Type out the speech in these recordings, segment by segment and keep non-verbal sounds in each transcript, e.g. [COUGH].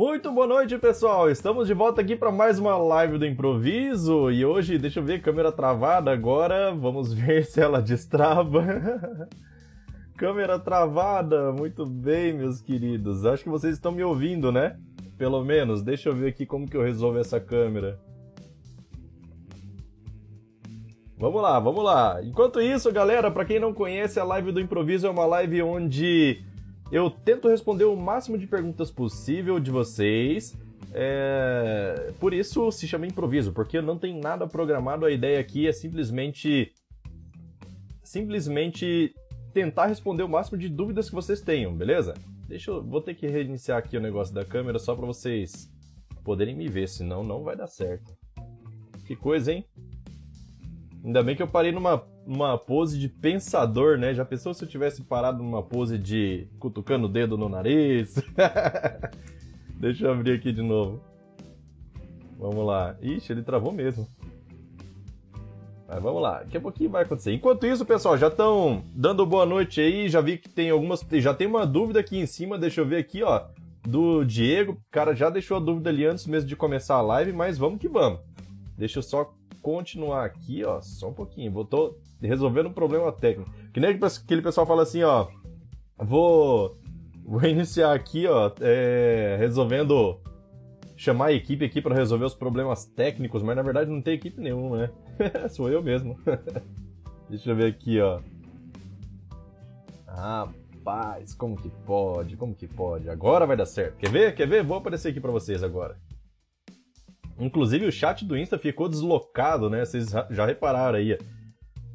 Muito boa noite, pessoal! Estamos de volta aqui para mais uma live do improviso e hoje, deixa eu ver, câmera travada agora, vamos [LAUGHS] ver se ela destrava. [LAUGHS] câmera travada, muito bem, meus queridos. Acho que vocês estão me ouvindo, né? Pelo menos, deixa eu ver aqui como que eu resolvo essa câmera. Vamos lá, vamos lá. Enquanto isso, galera, para quem não conhece, a live do improviso é uma live onde eu tento responder o máximo de perguntas possível de vocês. É... Por isso se chama improviso, porque não tem nada programado. A ideia aqui é simplesmente simplesmente tentar responder o máximo de dúvidas que vocês tenham, beleza? Deixa eu vou ter que reiniciar aqui o negócio da câmera só para vocês poderem me ver, senão não vai dar certo. Que coisa, hein? Ainda bem que eu parei numa, numa pose de pensador, né? Já pensou se eu tivesse parado numa pose de cutucando o dedo no nariz? [LAUGHS] Deixa eu abrir aqui de novo. Vamos lá. Ixi, ele travou mesmo. Mas vamos lá, daqui a pouquinho vai acontecer. Enquanto isso, pessoal, já estão dando boa noite aí. Já vi que tem algumas. Já tem uma dúvida aqui em cima, deixa eu ver aqui, ó. Do Diego. O cara já deixou a dúvida ali antes mesmo de começar a live, mas vamos que vamos. Deixa eu só continuar aqui, ó, só um pouquinho. Vou tô resolvendo um problema técnico. Que nem aquele pessoal fala assim, ó, vou vou iniciar aqui, ó, é, resolvendo chamar a equipe aqui para resolver os problemas técnicos, mas na verdade não tem equipe nenhuma, né? [LAUGHS] Sou eu mesmo. [LAUGHS] Deixa eu ver aqui, ó. Rapaz, como que pode? Como que pode? Agora vai dar certo. Quer ver? Quer ver? Vou aparecer aqui para vocês agora. Inclusive o chat do Insta ficou deslocado, né? Vocês já repararam aí.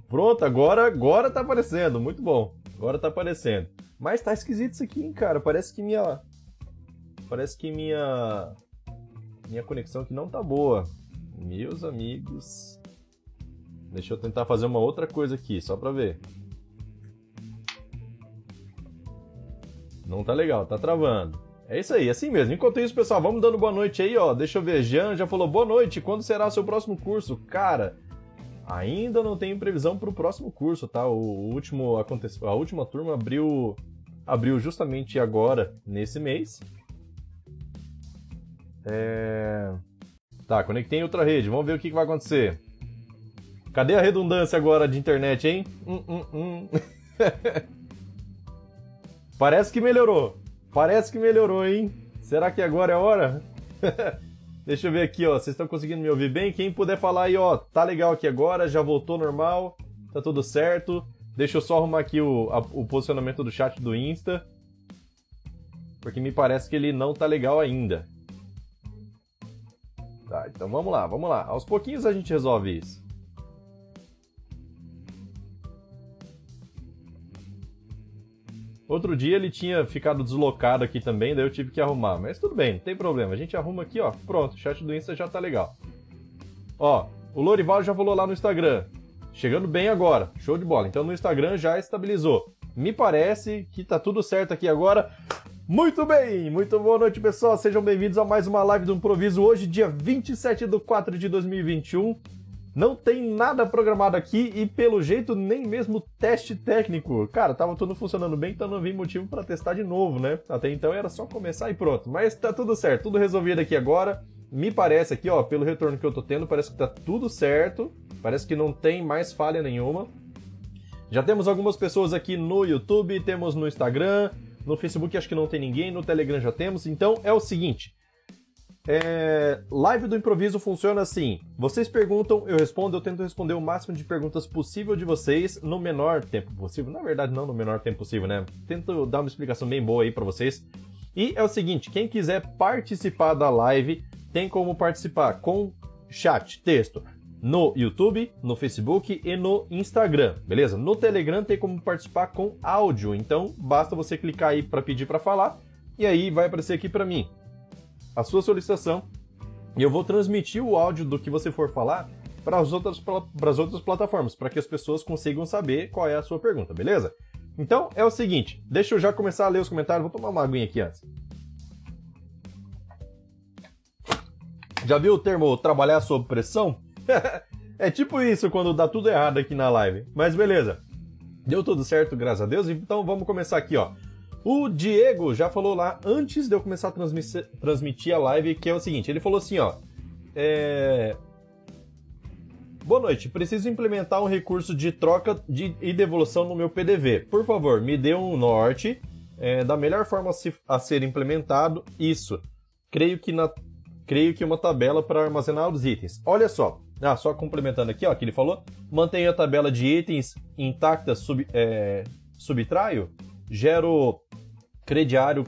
Pronto, agora, agora tá aparecendo. Muito bom. Agora tá aparecendo. Mas tá esquisito isso aqui, hein, cara. Parece que minha. Parece que minha. Minha conexão aqui não tá boa. Meus amigos. Deixa eu tentar fazer uma outra coisa aqui, só pra ver. Não tá legal, tá travando. É isso aí, assim mesmo. Enquanto isso, pessoal, vamos dando boa noite aí, ó. Deixa eu ver. Jean já falou boa noite. Quando será o seu próximo curso? Cara, ainda não tenho previsão para o próximo curso, tá? O último aconteceu, a última turma abriu abriu justamente agora nesse mês. É... Tá, conectei em outra rede. Vamos ver o que, que vai acontecer. Cadê a redundância agora de internet, hein? Hum, hum, hum. [LAUGHS] Parece que melhorou. Parece que melhorou, hein? Será que agora é a hora? [LAUGHS] Deixa eu ver aqui, ó. Vocês estão conseguindo me ouvir bem? Quem puder falar aí, ó, tá legal aqui agora, já voltou normal, tá tudo certo. Deixa eu só arrumar aqui o, a, o posicionamento do chat do Insta. Porque me parece que ele não tá legal ainda. Tá, então vamos lá, vamos lá. Aos pouquinhos a gente resolve isso. Outro dia ele tinha ficado deslocado aqui também, daí eu tive que arrumar. Mas tudo bem, não tem problema. A gente arruma aqui, ó. Pronto, o chat do Insta já tá legal. Ó, o Lorival já falou lá no Instagram. Chegando bem agora. Show de bola. Então no Instagram já estabilizou. Me parece que tá tudo certo aqui agora. Muito bem! Muito boa noite, pessoal. Sejam bem-vindos a mais uma live do Improviso. Hoje, dia 27 de 4 de 2021. Não tem nada programado aqui e, pelo jeito, nem mesmo teste técnico. Cara, tava tudo funcionando bem, então não vi motivo para testar de novo, né? Até então era só começar e pronto. Mas tá tudo certo, tudo resolvido aqui agora. Me parece aqui, ó, pelo retorno que eu tô tendo, parece que tá tudo certo. Parece que não tem mais falha nenhuma. Já temos algumas pessoas aqui no YouTube, temos no Instagram, no Facebook acho que não tem ninguém, no Telegram já temos. Então é o seguinte, é, live do improviso funciona assim: vocês perguntam, eu respondo, eu tento responder o máximo de perguntas possível de vocês no menor tempo possível. Na verdade, não no menor tempo possível, né? Tento dar uma explicação bem boa aí para vocês. E é o seguinte: quem quiser participar da live tem como participar com chat, texto, no YouTube, no Facebook e no Instagram, beleza? No Telegram tem como participar com áudio, então basta você clicar aí para pedir para falar e aí vai aparecer aqui para mim a sua solicitação e eu vou transmitir o áudio do que você for falar para as outras, para as outras plataformas, para que as pessoas consigam saber qual é a sua pergunta, beleza? Então é o seguinte, deixa eu já começar a ler os comentários, vou tomar uma aguinha aqui antes. Já viu o termo trabalhar sob pressão? [LAUGHS] é tipo isso quando dá tudo errado aqui na live. Mas beleza. Deu tudo certo, graças a Deus. Então vamos começar aqui, ó. O Diego já falou lá antes de eu começar a transmitir, transmitir a live, que é o seguinte: ele falou assim, ó. É... Boa noite, preciso implementar um recurso de troca de, e devolução no meu PDV. Por favor, me dê um norte é, da melhor forma a, se, a, ser implementado isso. Creio que, na, creio que uma tabela para armazenar os itens. Olha só, ah, só complementando aqui, ó, que ele falou, mantenha a tabela de itens intacta, sub, é, subtraio, gero crediário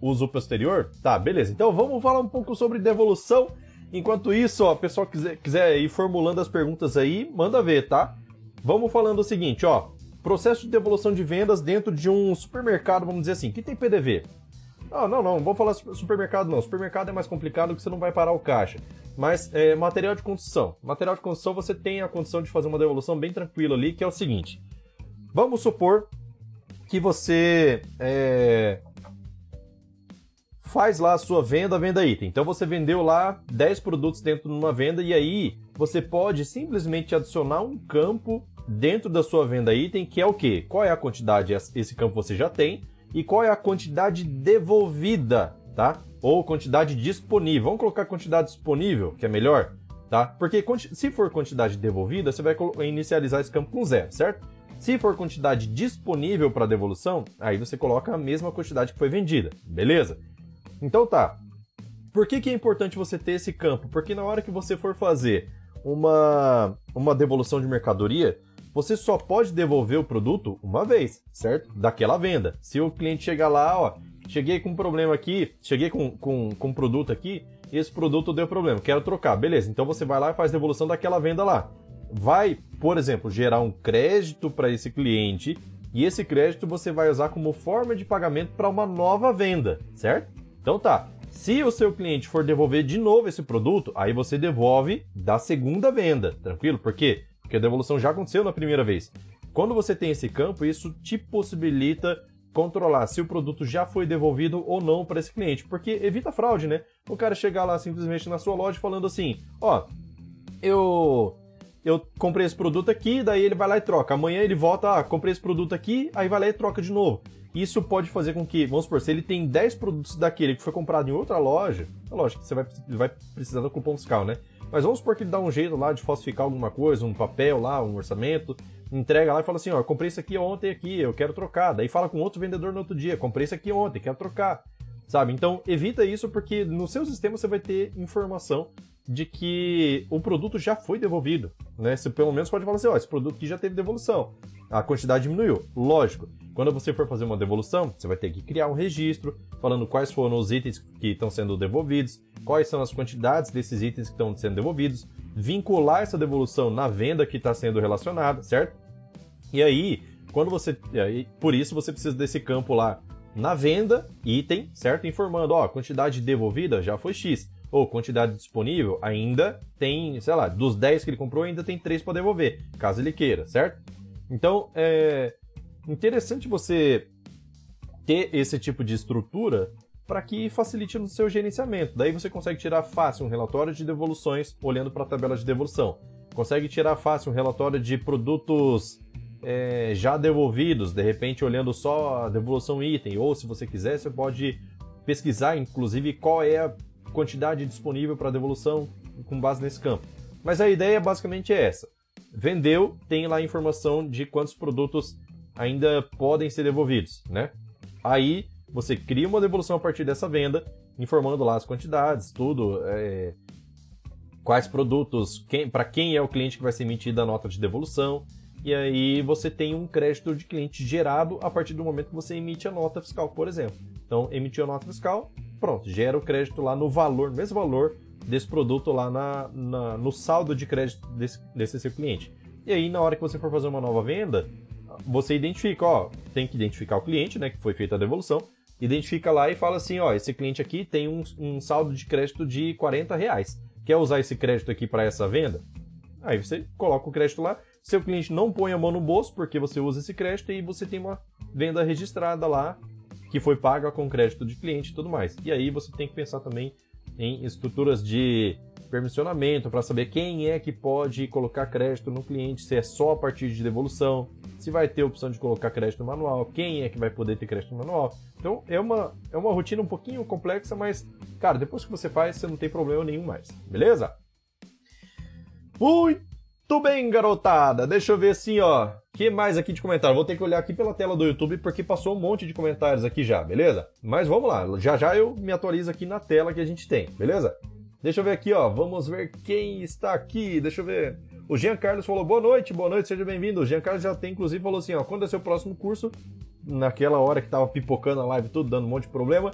uso posterior? Tá, beleza. Então vamos falar um pouco sobre devolução. Enquanto isso, ó, pessoal quiser, quiser ir formulando as perguntas aí, manda ver, tá? Vamos falando o seguinte, ó. Processo de devolução de vendas dentro de um supermercado, vamos dizer assim, que tem PDV. Ah, não, não, vamos falar supermercado não. Supermercado é mais complicado que você não vai parar o caixa. Mas é, material de construção. Material de construção você tem a condição de fazer uma devolução bem tranquila ali, que é o seguinte. Vamos supor que você é, faz lá a sua venda, venda item. Então você vendeu lá 10 produtos dentro de uma venda e aí você pode simplesmente adicionar um campo dentro da sua venda item, que é o quê? Qual é a quantidade esse campo você já tem e qual é a quantidade devolvida, tá? Ou quantidade disponível. Vamos colocar quantidade disponível, que é melhor, tá? Porque se for quantidade devolvida, você vai inicializar esse campo com zero, certo? Se for quantidade disponível para devolução, aí você coloca a mesma quantidade que foi vendida, beleza? Então tá. Por que, que é importante você ter esse campo? Porque na hora que você for fazer uma, uma devolução de mercadoria, você só pode devolver o produto uma vez, certo? Daquela venda. Se o cliente chegar lá, ó, cheguei com um problema aqui, cheguei com, com, com um produto aqui, esse produto deu problema, quero trocar. Beleza, então você vai lá e faz devolução daquela venda lá vai, por exemplo, gerar um crédito para esse cliente e esse crédito você vai usar como forma de pagamento para uma nova venda, certo? Então tá. Se o seu cliente for devolver de novo esse produto, aí você devolve da segunda venda, tranquilo? Por quê? Porque a devolução já aconteceu na primeira vez. Quando você tem esse campo, isso te possibilita controlar se o produto já foi devolvido ou não para esse cliente, porque evita fraude, né? O cara chegar lá simplesmente na sua loja falando assim: "Ó, eu eu comprei esse produto aqui, daí ele vai lá e troca. Amanhã ele volta, ah, comprei esse produto aqui, aí vai lá e troca de novo. Isso pode fazer com que, vamos supor, se ele tem 10 produtos daquele que foi comprado em outra loja, é lógico que você vai, vai precisar do cupom fiscal, né? Mas vamos supor que ele dá um jeito lá de falsificar alguma coisa, um papel lá, um orçamento, entrega lá e fala assim, ó, comprei isso aqui ontem aqui, eu quero trocar. Daí fala com outro vendedor no outro dia, comprei isso aqui ontem, quero trocar. Sabe? Então evita isso porque no seu sistema você vai ter informação de que o produto já foi devolvido. Né? Você pelo menos pode falar assim, ó, esse produto aqui já teve devolução. A quantidade diminuiu. Lógico, quando você for fazer uma devolução, você vai ter que criar um registro falando quais foram os itens que estão sendo devolvidos, quais são as quantidades desses itens que estão sendo devolvidos, vincular essa devolução na venda que está sendo relacionada, certo? E aí, quando você. Aí, por isso você precisa desse campo lá na venda, item, certo? Informando, ó, a quantidade devolvida já foi X ou quantidade disponível, ainda tem, sei lá, dos 10 que ele comprou, ainda tem 3 para devolver, caso ele queira, certo? Então, é interessante você ter esse tipo de estrutura para que facilite no seu gerenciamento. Daí você consegue tirar fácil um relatório de devoluções olhando para a tabela de devolução. Consegue tirar fácil um relatório de produtos é, já devolvidos, de repente olhando só a devolução item. Ou se você quiser, você pode pesquisar, inclusive, qual é a quantidade disponível para devolução com base nesse campo. Mas a ideia basicamente é essa. Vendeu, tem lá a informação de quantos produtos ainda podem ser devolvidos, né? Aí você cria uma devolução a partir dessa venda, informando lá as quantidades, tudo, é, quais produtos, para quem é o cliente que vai ser emitida a nota de devolução, e aí você tem um crédito de cliente gerado a partir do momento que você emite a nota fiscal, por exemplo. Então, emitiu a nota fiscal, pronto, gera o crédito lá no valor, no mesmo valor desse produto lá na, na, no saldo de crédito desse, desse seu cliente. E aí, na hora que você for fazer uma nova venda, você identifica, ó, tem que identificar o cliente, né, que foi feita a devolução, identifica lá e fala assim, ó, esse cliente aqui tem um, um saldo de crédito de 40 reais. Quer usar esse crédito aqui para essa venda? Aí você coloca o crédito lá, seu cliente não põe a mão no bolso porque você usa esse crédito e você tem uma venda registrada lá que foi paga com crédito de cliente e tudo mais. E aí você tem que pensar também em estruturas de permissionamento para saber quem é que pode colocar crédito no cliente, se é só a partir de devolução, se vai ter opção de colocar crédito manual, quem é que vai poder ter crédito manual. Então é uma, é uma rotina um pouquinho complexa, mas, cara, depois que você faz, você não tem problema nenhum mais, beleza? Muito bem, garotada. Deixa eu ver assim, ó. que mais aqui de comentário? Vou ter que olhar aqui pela tela do YouTube porque passou um monte de comentários aqui já, beleza? Mas vamos lá. Já já eu me atualizo aqui na tela que a gente tem, beleza? Deixa eu ver aqui, ó. Vamos ver quem está aqui. Deixa eu ver. O Jean Carlos falou boa noite, boa noite, seja bem-vindo. O Jean Carlos já tem, inclusive, falou assim: ó, quando é seu próximo curso? Naquela hora que tava pipocando a live, tudo dando um monte de problema.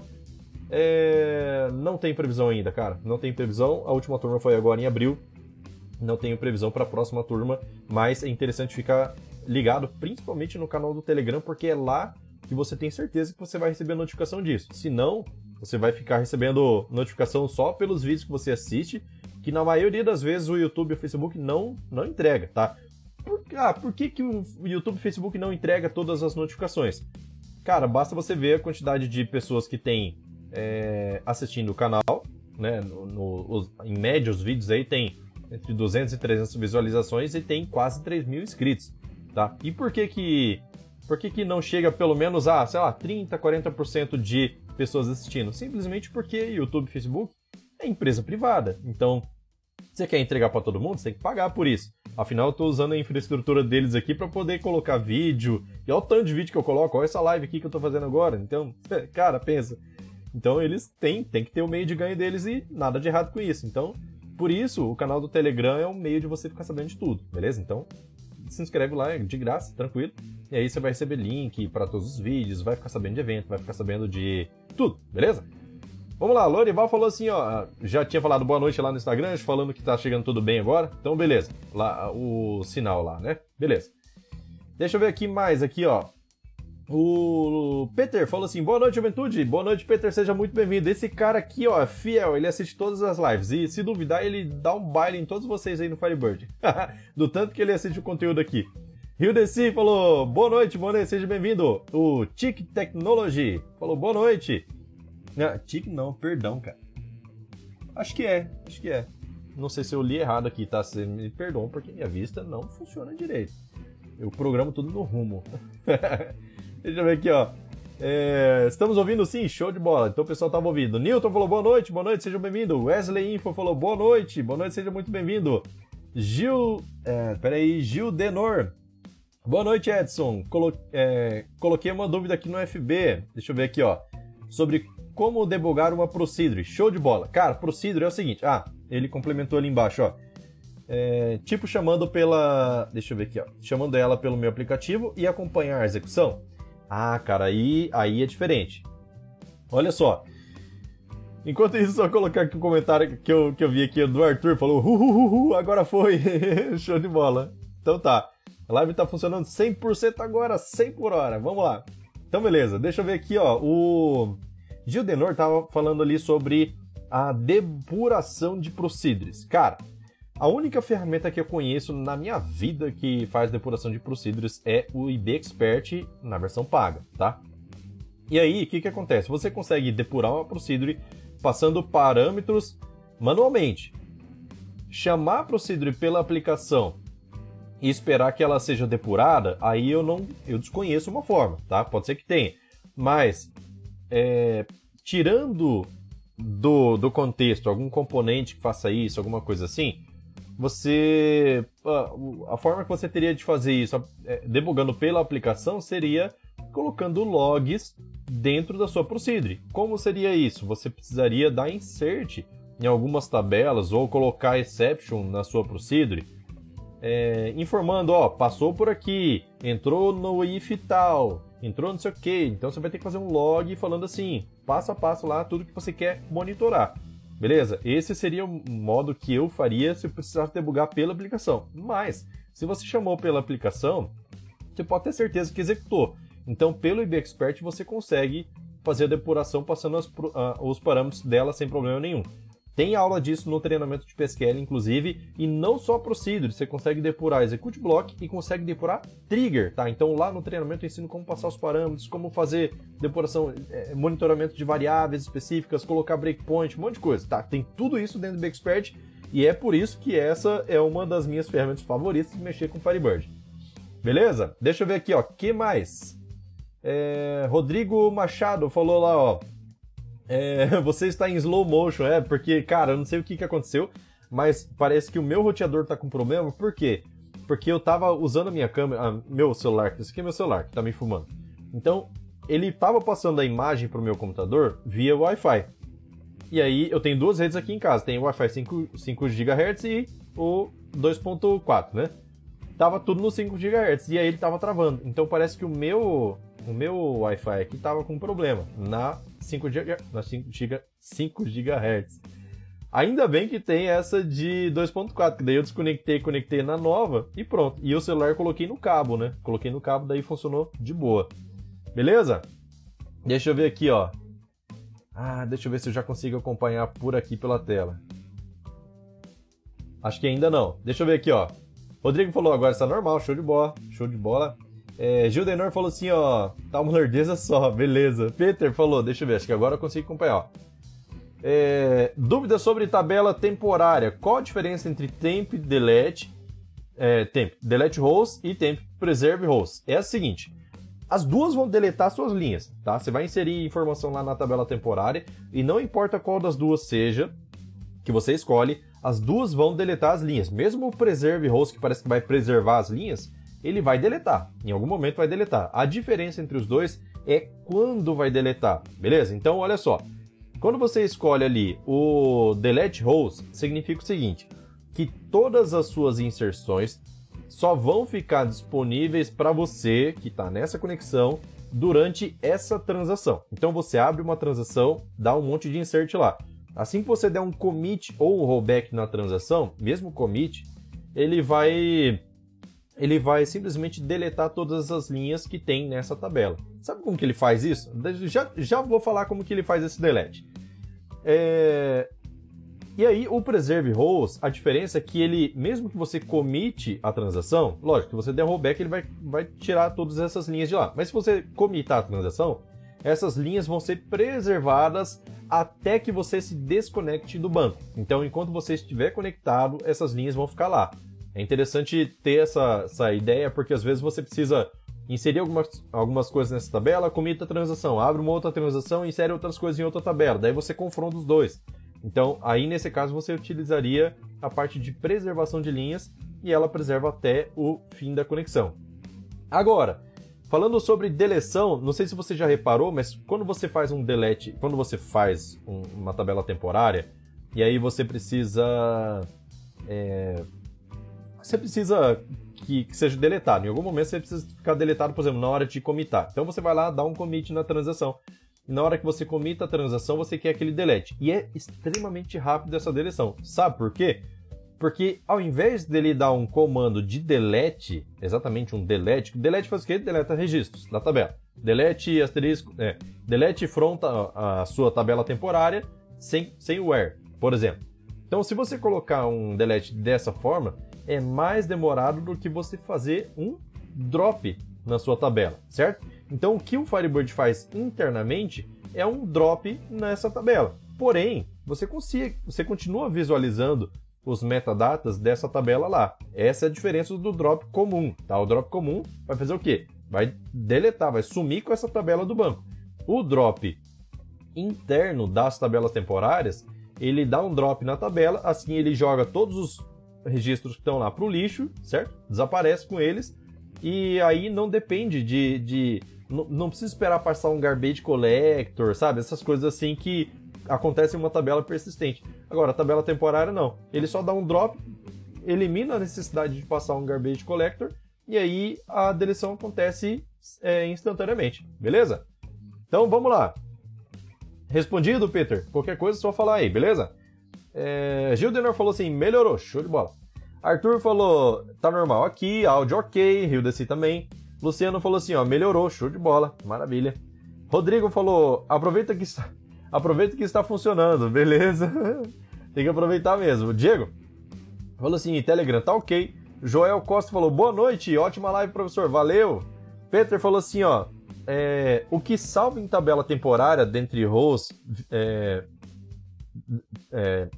É... Não tem previsão ainda, cara. Não tem previsão. A última turma foi agora em abril. Não tenho previsão para a próxima turma, mas é interessante ficar ligado, principalmente no canal do Telegram, porque é lá que você tem certeza que você vai receber notificação disso. Se não, você vai ficar recebendo notificação só pelos vídeos que você assiste que na maioria das vezes o YouTube e o Facebook não, não entrega, tá? Por, ah, por que, que o YouTube e o Facebook não entrega todas as notificações? Cara, basta você ver a quantidade de pessoas que tem é, assistindo o canal, né? No, no, os, em média, os vídeos aí tem entre 200 e 300 visualizações e tem quase 3 mil inscritos, tá? E por que que, por que que não chega pelo menos a, sei lá, 30, 40% de pessoas assistindo? Simplesmente porque YouTube e Facebook é empresa privada. Então, você quer entregar para todo mundo, você tem que pagar por isso. Afinal, eu estou usando a infraestrutura deles aqui para poder colocar vídeo. E olha o tanto de vídeo que eu coloco, olha essa live aqui que eu estou fazendo agora. Então, [LAUGHS] cara, pensa. Então eles têm, têm que ter o meio de ganho deles e nada de errado com isso. Então, por isso, o canal do Telegram é um meio de você ficar sabendo de tudo, beleza? Então, se inscreve lá, é de graça, tranquilo. E aí você vai receber link para todos os vídeos, vai ficar sabendo de evento, vai ficar sabendo de tudo, beleza? Vamos lá, Lorival falou assim, ó, já tinha falado boa noite lá no Instagram, falando que tá chegando tudo bem agora. Então, beleza. Lá o sinal lá, né? Beleza. Deixa eu ver aqui mais aqui, ó. O Peter falou assim: boa noite, juventude. Boa noite, Peter, seja muito bem-vindo. Esse cara aqui, ó, é fiel, ele assiste todas as lives. E se duvidar, ele dá um baile em todos vocês aí no Firebird. [LAUGHS] Do tanto que ele assiste o conteúdo aqui. Rio Desi falou: boa noite, noite, seja bem-vindo. O Tic Technology falou: boa noite. Não, tique não, perdão, cara. Acho que é, acho que é. Não sei se eu li errado aqui, tá? Você me perdoam porque minha vista não funciona direito. Eu programo tudo no rumo. [LAUGHS] Deixa eu ver aqui, ó. É, estamos ouvindo sim, show de bola. Então o pessoal estava ouvindo. Newton falou boa noite, boa noite, seja bem-vindo. Wesley Info falou boa noite, boa noite, seja muito bem-vindo. Gil, é, peraí, Gil Denor. Boa noite, Edson. Colo, é, coloquei uma dúvida aqui no FB. Deixa eu ver aqui, ó. Sobre como debugar uma Procedure. Show de bola. Cara, Procedure é o seguinte. Ah, ele complementou ali embaixo, ó. É, tipo chamando pela. Deixa eu ver aqui, ó. Chamando ela pelo meu aplicativo e acompanhar a execução. Ah, cara, aí, aí é diferente. Olha só. Enquanto isso, só colocar aqui o um comentário que eu, que eu vi aqui do Arthur. Falou, hu, agora foi. [LAUGHS] Show de bola. Então tá. A live tá funcionando 100% agora, 100 por hora. Vamos lá. Então beleza, deixa eu ver aqui, ó. O Gildenor estava falando ali sobre a depuração de procedures. Cara, a única ferramenta que eu conheço na minha vida que faz depuração de procedures é o IB Expert na versão paga, tá? E aí, o que, que acontece? Você consegue depurar uma procedure passando parâmetros manualmente. Chamar a procedure pela aplicação e esperar que ela seja depurada, aí eu não eu desconheço uma forma, tá? Pode ser que tenha. Mas é, tirando do, do contexto algum componente que faça isso, alguma coisa assim, você. A, a forma que você teria de fazer isso, é, debugando pela aplicação, seria colocando logs dentro da sua procedure. Como seria isso? Você precisaria dar insert em algumas tabelas ou colocar exception na sua procedure, é, informando, ó, passou por aqui, entrou no if tal, entrou não sei o que. Então você vai ter que fazer um log falando assim, passo a passo lá, tudo que você quer monitorar. Beleza? Esse seria o modo que eu faria se eu precisasse debugar pela aplicação. Mas, se você chamou pela aplicação, você pode ter certeza que executou. Então, pelo IB Expert, você consegue fazer a depuração passando as, uh, os parâmetros dela sem problema nenhum. Tem aula disso no treinamento de PSQL, inclusive, e não só Procedure, você consegue depurar Execute Block e consegue depurar Trigger, tá? Então lá no treinamento eu ensino como passar os parâmetros, como fazer depuração, é, monitoramento de variáveis específicas, colocar breakpoint, um monte de coisa, tá? Tem tudo isso dentro do Expert e é por isso que essa é uma das minhas ferramentas favoritas de mexer com Firebird. Beleza? Deixa eu ver aqui, ó. que mais? É, Rodrigo Machado falou lá, ó. É, [LAUGHS] você está em slow motion, é, porque, cara, eu não sei o que, que aconteceu, mas parece que o meu roteador tá com problema, por quê? Porque eu tava usando a minha câmera, a, meu celular, esse aqui é meu celular, que tá me fumando. Então, ele tava passando a imagem pro meu computador via Wi-Fi. E aí, eu tenho duas redes aqui em casa, tem o Wi-Fi 5, 5 GHz e o 2.4, né? Tava tudo no 5 GHz, e aí ele tava travando. Então, parece que o meu o meu Wi-Fi aqui tava com problema na 5 GB, na 5 GB, 5 GHz. Ainda bem que tem essa de 2.4, que daí eu desconectei, conectei na nova e pronto. E o celular coloquei no cabo, né? Coloquei no cabo, daí funcionou de boa. Beleza? Deixa eu ver aqui, ó. Ah, deixa eu ver se eu já consigo acompanhar por aqui pela tela. Acho que ainda não. Deixa eu ver aqui, ó. Rodrigo falou agora está normal, show de bola, show de bola. É, Gildenor falou assim, ó, tá uma lordeza só, beleza. Peter falou, deixa eu ver, acho que agora eu consigo acompanhar, ó. É, dúvida sobre tabela temporária. Qual a diferença entre temp delete, é, temp delete rows e temp preserve rows? É a seguinte, as duas vão deletar suas linhas, tá? Você vai inserir informação lá na tabela temporária e não importa qual das duas seja que você escolhe, as duas vão deletar as linhas. Mesmo o preserve rows que parece que vai preservar as linhas, ele vai deletar. Em algum momento vai deletar. A diferença entre os dois é quando vai deletar, beleza? Então, olha só. Quando você escolhe ali o delete rows, significa o seguinte, que todas as suas inserções só vão ficar disponíveis para você que está nessa conexão durante essa transação. Então você abre uma transação, dá um monte de insert lá. Assim que você der um commit ou um rollback na transação, mesmo commit, ele vai ele vai simplesmente deletar todas as linhas que tem nessa tabela. Sabe como que ele faz isso? Já, já vou falar como que ele faz esse delete. É... E aí, o preserve rows, a diferença é que ele, mesmo que você comite a transação, lógico, que você der rollback, ele vai, vai tirar todas essas linhas de lá. Mas se você comitar a transação, essas linhas vão ser preservadas até que você se desconecte do banco. Então, enquanto você estiver conectado, essas linhas vão ficar lá. É interessante ter essa, essa ideia, porque às vezes você precisa inserir algumas, algumas coisas nessa tabela, comita a transação, abre uma outra transação e insere outras coisas em outra tabela. Daí você confronta os dois. Então, aí nesse caso você utilizaria a parte de preservação de linhas e ela preserva até o fim da conexão. Agora, falando sobre deleção, não sei se você já reparou, mas quando você faz um delete, quando você faz um, uma tabela temporária e aí você precisa é, você precisa que, que, seja deletado. Em algum momento você precisa ficar deletado, por exemplo, na hora de comitar. Então você vai lá, dá um commit na transação. E na hora que você comita a transação, você quer aquele delete. E é extremamente rápido essa deleção. Sabe por quê? Porque ao invés dele dar um comando de delete, exatamente um delete, delete faz o quê? Deleta registros da tabela. Delete asterisco, é, delete front a, a sua tabela temporária sem, sem where, por exemplo. Então, se você colocar um delete dessa forma, é mais demorado do que você fazer um drop na sua tabela, certo? Então o que o Firebird faz internamente é um drop nessa tabela. Porém, você, consiga, você continua visualizando os metadatas dessa tabela lá. Essa é a diferença do drop comum, tá? O drop comum vai fazer o quê? Vai deletar, vai sumir com essa tabela do banco. O drop interno das tabelas temporárias, ele dá um drop na tabela, assim ele joga todos os registros que estão lá para o lixo, certo? Desaparece com eles. E aí não depende de. de não, precisa esperar passar um garbage collector, sabe? Essas coisas assim que acontecem em uma tabela persistente. Agora, a tabela temporária não. Ele só dá um drop, elimina a necessidade de passar um garbage collector e aí a deleção acontece é, instantaneamente, beleza? Então vamos lá. Respondido, Peter? Qualquer coisa é só falar aí, beleza? É, Gildenor falou assim: melhorou, show de bola. Arthur falou: tá normal aqui, áudio ok, Rio Desi também. Luciano falou assim: ó, melhorou, show de bola, maravilha. Rodrigo falou: aproveita que está, aproveita que está funcionando, beleza? [LAUGHS] Tem que aproveitar mesmo. Diego falou assim: Telegram tá ok. Joel Costa falou: boa noite, ótima live, professor, valeu. Peter falou assim: ó, é, o que salva em tabela temporária dentre rows é, é,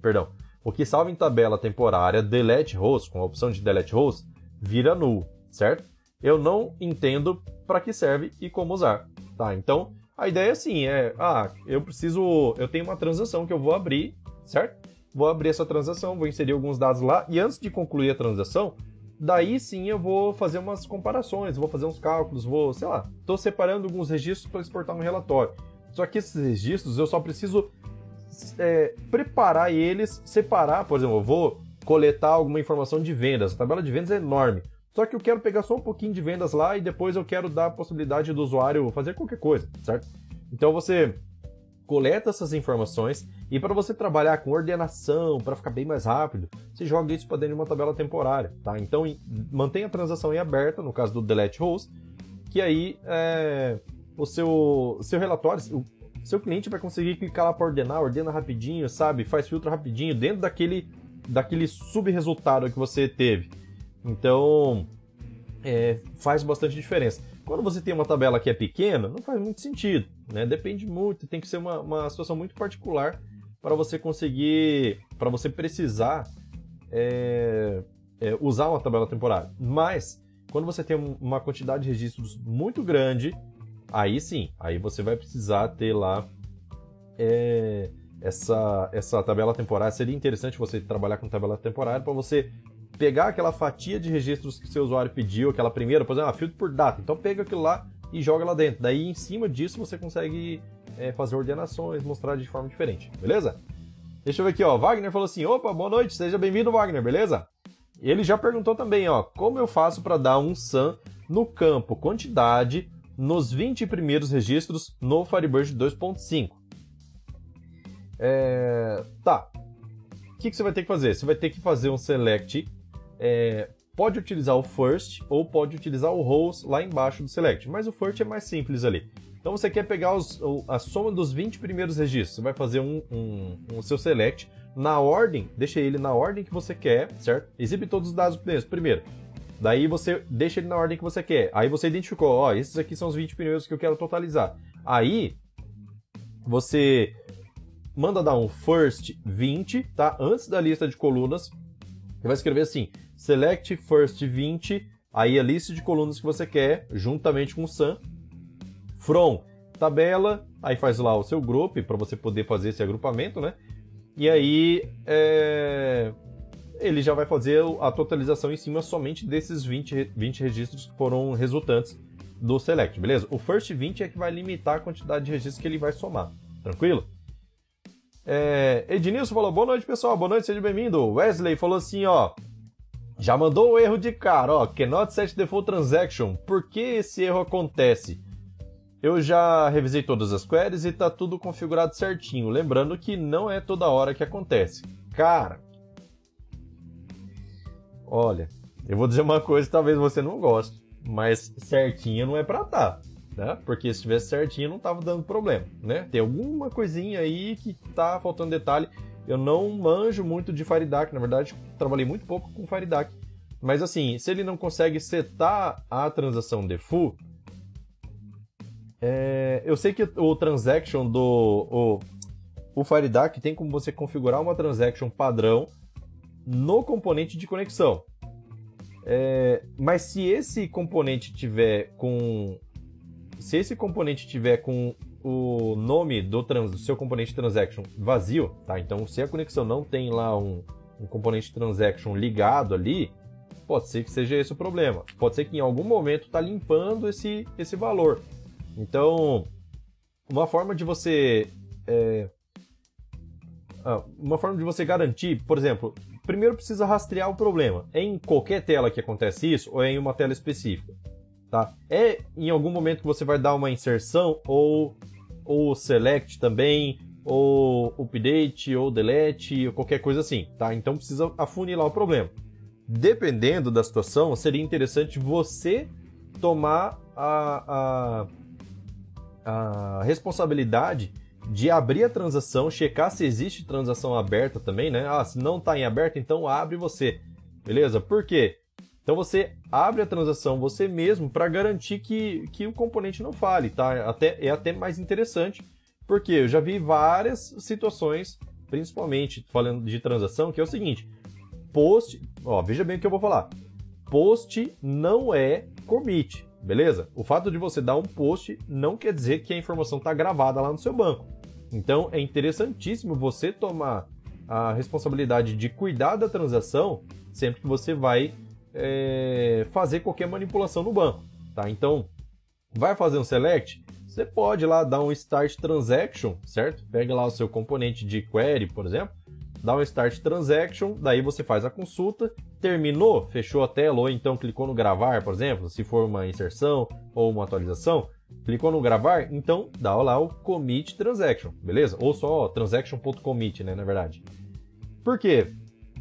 perdão, o que salva em tabela temporária delete rows, com a opção de delete rows, vira null, certo? eu não entendo para que serve e como usar, tá? Então, a ideia é assim, é, ah, eu preciso, eu tenho uma transação que eu vou abrir, certo? Vou abrir essa transação, vou inserir alguns dados lá e antes de concluir a transação, daí sim eu vou fazer umas comparações, vou fazer uns cálculos, vou, sei lá, estou separando alguns registros para exportar um relatório. Só que esses registros eu só preciso é, preparar eles, separar, por exemplo, eu vou coletar alguma informação de vendas. A tabela de vendas é enorme. Só que eu quero pegar só um pouquinho de vendas lá e depois eu quero dar a possibilidade do usuário fazer qualquer coisa, certo? Então você coleta essas informações e para você trabalhar com ordenação, para ficar bem mais rápido, você joga isso para dentro de uma tabela temporária, tá? Então mantenha a transação em aberta, no caso do delete host, que aí é, o seu, seu relatório, o seu cliente vai conseguir clicar lá para ordenar, ordena rapidinho, sabe? Faz filtro rapidinho dentro daquele daquele subresultado que você teve. Então, é, faz bastante diferença. Quando você tem uma tabela que é pequena, não faz muito sentido, né? Depende muito, tem que ser uma, uma situação muito particular para você conseguir, para você precisar é, é, usar uma tabela temporária. Mas, quando você tem uma quantidade de registros muito grande, aí sim, aí você vai precisar ter lá é, essa, essa tabela temporária. Seria interessante você trabalhar com tabela temporária para você pegar aquela fatia de registros que seu usuário pediu, aquela primeira, por exemplo, ah, filtro por data. Então pega aquilo lá e joga lá dentro. Daí em cima disso você consegue é, fazer ordenações, mostrar de forma diferente, beleza? Deixa eu ver aqui, ó. Wagner falou assim: opa, boa noite, seja bem-vindo, Wagner, beleza? Ele já perguntou também, ó, como eu faço para dar um SAM no campo quantidade nos 20 primeiros registros no Firebird 2.5? É... Tá. O que, que você vai ter que fazer? Você vai ter que fazer um select. É... Pode utilizar o first ou pode utilizar o rows lá embaixo do select, mas o first é mais simples ali. Então você quer pegar os, a soma dos 20 primeiros registros, você vai fazer um, um, um, seu select na ordem, deixa ele na ordem que você quer, certo? Exibe todos os dados primeiro. Daí você deixa ele na ordem que você quer. Aí você identificou, ó, esses aqui são os 20 primeiros que eu quero totalizar. Aí você manda dar um first 20, tá? Antes da lista de colunas. Você vai escrever assim: select first 20, aí a lista de colunas que você quer, juntamente com o sum. From tabela, aí faz lá o seu group para você poder fazer esse agrupamento, né? E aí é... ele já vai fazer a totalização em cima somente desses 20, 20 registros que foram resultantes do select, beleza? O first 20 é que vai limitar a quantidade de registros que ele vai somar, tranquilo? É, Ednilson falou, boa noite, pessoal. Boa noite, seja bem-vindo. Wesley falou assim, ó. Já mandou o erro de cara, ó. Cannot set default transaction. Por que esse erro acontece? Eu já revisei todas as queries e tá tudo configurado certinho. Lembrando que não é toda hora que acontece. Cara, olha, eu vou dizer uma coisa que talvez você não goste, mas certinha não é pra tá né? Porque se tivesse certinho não tava dando problema, né? Tem alguma coisinha aí que tá faltando detalhe. Eu não manjo muito de FireDAC, na verdade, trabalhei muito pouco com FireDAC. Mas assim, se ele não consegue setar a transação default, é, eu sei que o transaction do o, o FireDAC tem como você configurar uma transaction padrão no componente de conexão. É, mas se esse componente tiver com se esse componente tiver com o nome do, trans, do seu componente transaction vazio, tá? Então, se a conexão não tem lá um, um componente transaction ligado ali, pode ser que seja esse o problema. Pode ser que em algum momento está limpando esse, esse valor. Então, uma forma de você é, ah, uma forma de você garantir, por exemplo, primeiro precisa rastrear o problema. É em qualquer tela que acontece isso ou é em uma tela específica? tá? É em algum momento que você vai dar uma inserção ou ou select também, ou update, ou delete, ou qualquer coisa assim, tá? Então precisa afunilar o problema. Dependendo da situação, seria interessante você tomar a, a, a responsabilidade de abrir a transação, checar se existe transação aberta também, né? Ah, se não está em aberto, então abre você. Beleza? Por quê? Então você abre a transação você mesmo para garantir que, que o componente não fale, tá? Até, é até mais interessante, porque eu já vi várias situações, principalmente falando de transação, que é o seguinte: post, ó, veja bem o que eu vou falar. post não é commit, beleza? O fato de você dar um post não quer dizer que a informação está gravada lá no seu banco. Então é interessantíssimo você tomar a responsabilidade de cuidar da transação sempre que você vai é, fazer qualquer manipulação no banco, tá? Então, vai fazer um select, você pode lá dar um start transaction, certo? Pega lá o seu componente de query, por exemplo, dá um start transaction, daí você faz a consulta, terminou, fechou a tela ou então clicou no gravar, por exemplo, se for uma inserção ou uma atualização, clicou no gravar, então dá lá o commit transaction, beleza? Ou só transaction.commit, né, na verdade. Por quê?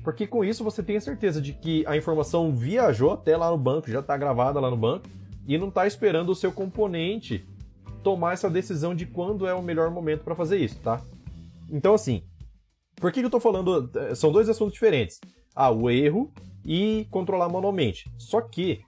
Porque com isso você tem a certeza de que a informação viajou até lá no banco, já está gravada lá no banco, e não está esperando o seu componente tomar essa decisão de quando é o melhor momento para fazer isso, tá? Então, assim, por que, eu estou falando? Eh, são dois assuntos diferentes. Ah, o erro e controlar manualmente. Só que,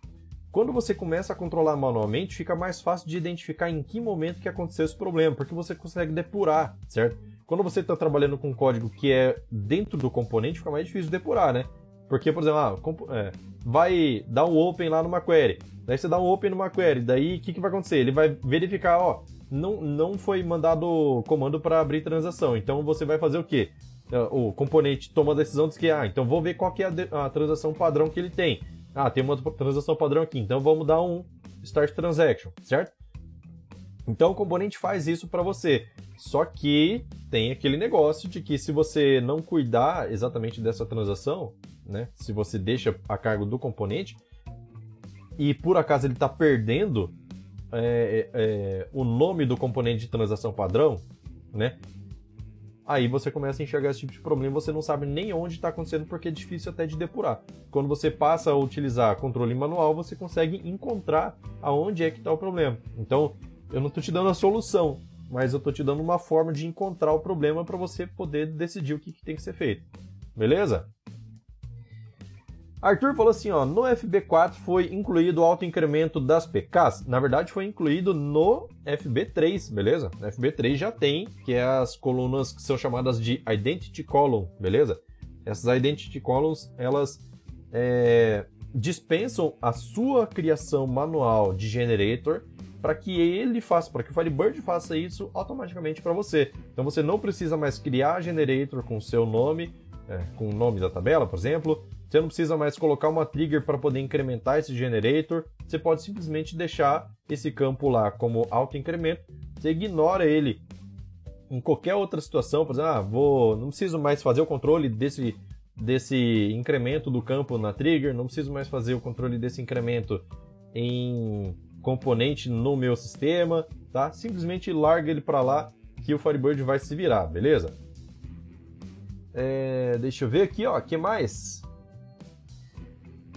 quando você começa a controlar manualmente, fica mais fácil de identificar em que momento que aconteceu esse problema, porque você consegue depurar, certo? Quando você está trabalhando com código que é dentro do componente, fica mais difícil depurar, né? Porque, por exemplo, ah, é, vai dar um open lá numa query. Daí você dá um open numa query. Daí o que, que vai acontecer? Ele vai verificar, ó, não, não foi mandado comando para abrir transação. Então você vai fazer o quê? É, o componente toma a decisão de que, ah, então vou ver qual que é a, a transação padrão que ele tem. Ah, tem uma transação padrão aqui, então vamos dar um start transaction, certo? Então o componente faz isso para você. Só que tem aquele negócio de que se você não cuidar exatamente dessa transação, né? Se você deixa a cargo do componente e por acaso ele está perdendo é, é, o nome do componente de transação padrão, né? Aí você começa a enxergar esse tipo de problema, você não sabe nem onde está acontecendo porque é difícil até de depurar. Quando você passa a utilizar controle manual, você consegue encontrar aonde é que está o problema. Então, eu não estou te dando a solução, mas eu estou te dando uma forma de encontrar o problema para você poder decidir o que, que tem que ser feito. Beleza? Arthur falou assim, ó, no FB4 foi incluído o autoincremento das PKs. Na verdade, foi incluído no FB3, beleza? No FB3 já tem, que é as colunas que são chamadas de Identity Column, beleza? Essas Identity Columns, elas é, dispensam a sua criação manual de generator para que ele faça, para que o Firebird faça isso automaticamente para você. Então você não precisa mais criar generator com seu nome, é, com o nome da tabela, por exemplo. Você não precisa mais colocar uma trigger para poder incrementar esse generator. Você pode simplesmente deixar esse campo lá como auto-incremento. Você ignora ele em qualquer outra situação, por exemplo, ah, vou, não preciso mais fazer o controle desse, desse incremento do campo na trigger, não preciso mais fazer o controle desse incremento em componente no meu sistema, tá? Simplesmente larga ele para lá que o Firebird vai se virar, beleza? É, deixa eu ver aqui, ó, que mais?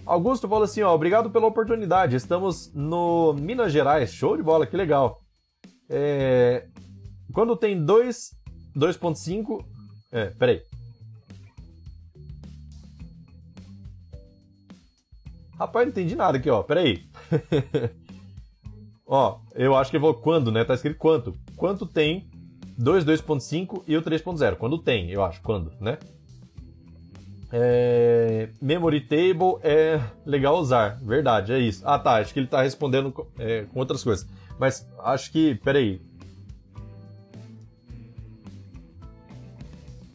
Augusto falou assim, ó, obrigado pela oportunidade. Estamos no Minas Gerais, show de bola, que legal. É, quando tem 2.5, é, peraí. Rapaz, não entendi nada aqui, ó. Peraí. [LAUGHS] Ó, eu acho que eu vou quando, né? Tá escrito quanto. Quanto tem 2 2.5 e o 3.0? Quando tem, eu acho. Quando, né? É... Memory Table é legal usar. Verdade, é isso. Ah, tá. Acho que ele tá respondendo é, com outras coisas. Mas acho que. Peraí.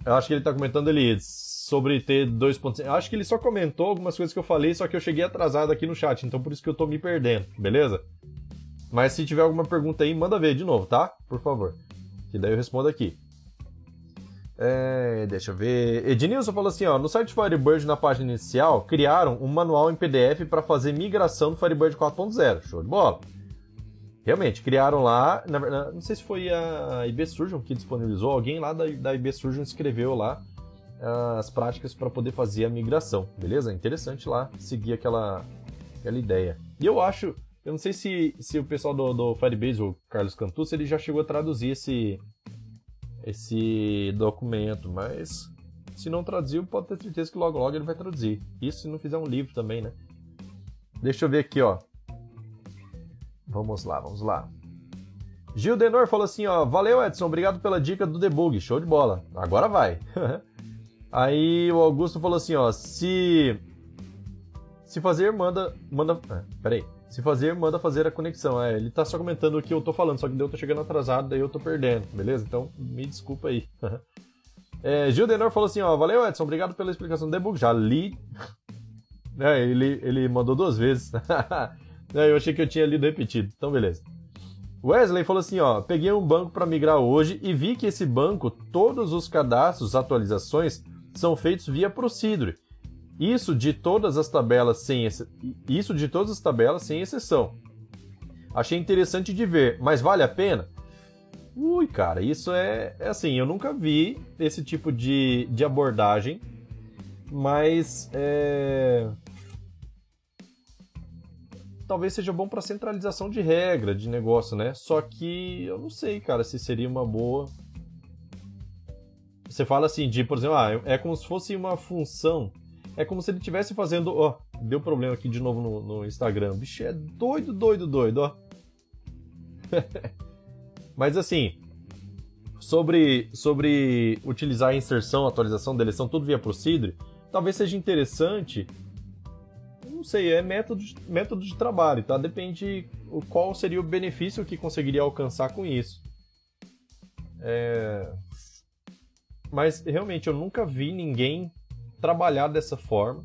Eu acho que ele tá comentando ali sobre ter 2.5. Acho que ele só comentou algumas coisas que eu falei, só que eu cheguei atrasado aqui no chat, então por isso que eu tô me perdendo, beleza? Mas se tiver alguma pergunta aí, manda ver de novo, tá? Por favor. Que daí eu respondo aqui. É, deixa eu ver. Ednilson falou assim: ó, no site Firebird, na página inicial, criaram um manual em PDF para fazer migração do Firebird 4.0. Show de bola. Realmente, criaram lá. Na não sei se foi a IB Surgeon que disponibilizou, alguém lá da, da IB Surgeon escreveu lá as práticas para poder fazer a migração, beleza? Interessante lá seguir aquela, aquela ideia. E eu acho eu não sei se, se o pessoal do, do Firebase, o Carlos Cantus, ele já chegou a traduzir esse, esse documento, mas se não traduziu, pode ter certeza que logo logo ele vai traduzir. Isso se não fizer um livro também, né? Deixa eu ver aqui, ó. Vamos lá, vamos lá. Gil Denor falou assim, ó, valeu Edson, obrigado pela dica do debug, show de bola. Agora vai. [LAUGHS] Aí o Augusto falou assim, ó, se Se fazer, manda. manda ah, peraí. Se fazer, manda fazer a conexão. É, ele tá só comentando o que eu tô falando, só que eu tô chegando atrasado, daí eu tô perdendo, beleza? Então, me desculpa aí. [LAUGHS] é, Gil Denor falou assim, ó, valeu Edson, obrigado pela explicação do debug. Já li. [LAUGHS] é, ele, ele mandou duas vezes. [LAUGHS] é, eu achei que eu tinha lido repetido. Então, beleza. Wesley falou assim, ó, peguei um banco para migrar hoje e vi que esse banco, todos os cadastros, atualizações são feitos via Procedure. Isso de todas as tabelas sem isso de todas as tabelas sem exceção. Achei interessante de ver, mas vale a pena? Ui, cara, isso é, é assim, eu nunca vi esse tipo de, de abordagem, mas é, talvez seja bom para centralização de regra de negócio, né? Só que eu não sei, cara, se seria uma boa. Você fala assim de, por exemplo, ah, é como se fosse uma função. É como se ele estivesse fazendo. Ó, deu problema aqui de novo no, no Instagram. Bicho, é doido, doido, doido, ó. [LAUGHS] Mas assim, sobre, sobre utilizar a inserção, atualização, deleção, tudo via Procedure, talvez seja interessante não sei, é método método de trabalho, tá? Depende qual seria o benefício que conseguiria alcançar com isso. É... Mas realmente eu nunca vi ninguém trabalhar dessa forma.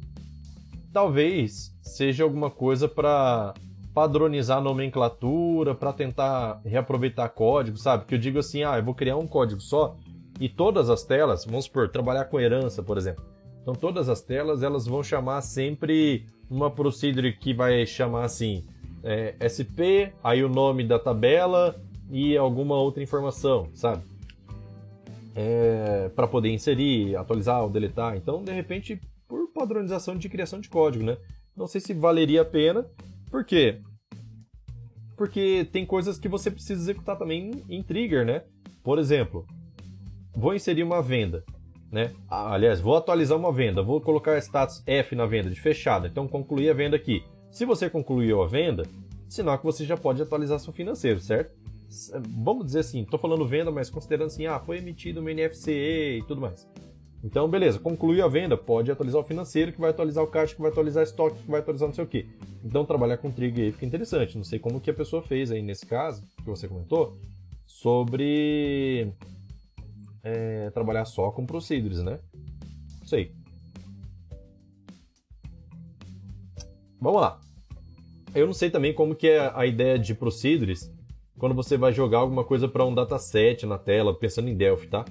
Talvez seja alguma coisa para padronizar a nomenclatura, para tentar reaproveitar código, sabe? Que eu digo assim, ah, eu vou criar um código só e todas as telas, vamos supor, trabalhar com herança, por exemplo. Então todas as telas elas vão chamar sempre uma procedure que vai chamar assim é, SP, aí o nome da tabela e alguma outra informação, sabe? É, para poder inserir, atualizar ou deletar. Então, de repente, por padronização de criação de código, né? Não sei se valeria a pena. Por quê? Porque tem coisas que você precisa executar também em trigger, né? Por exemplo, vou inserir uma venda né? Ah, aliás, vou atualizar uma venda, vou colocar status F na venda de fechada, então concluir a venda aqui. Se você concluiu a venda, sinal que você já pode atualizar seu financeiro, certo? Vamos dizer assim, estou falando venda, mas considerando assim, ah, foi emitido uma NFCE e tudo mais. Então, beleza, concluiu a venda, pode atualizar o financeiro, que vai atualizar o caixa, que vai atualizar estoque, que vai atualizar não sei o quê. Então, trabalhar com trigger aí fica interessante. Não sei como que a pessoa fez aí nesse caso, que você comentou, sobre é, trabalhar só com procedures, né? Sei. Vamos lá. Eu não sei também como que é a ideia de procedures quando você vai jogar alguma coisa para um dataset na tela, pensando em Delphi, tá?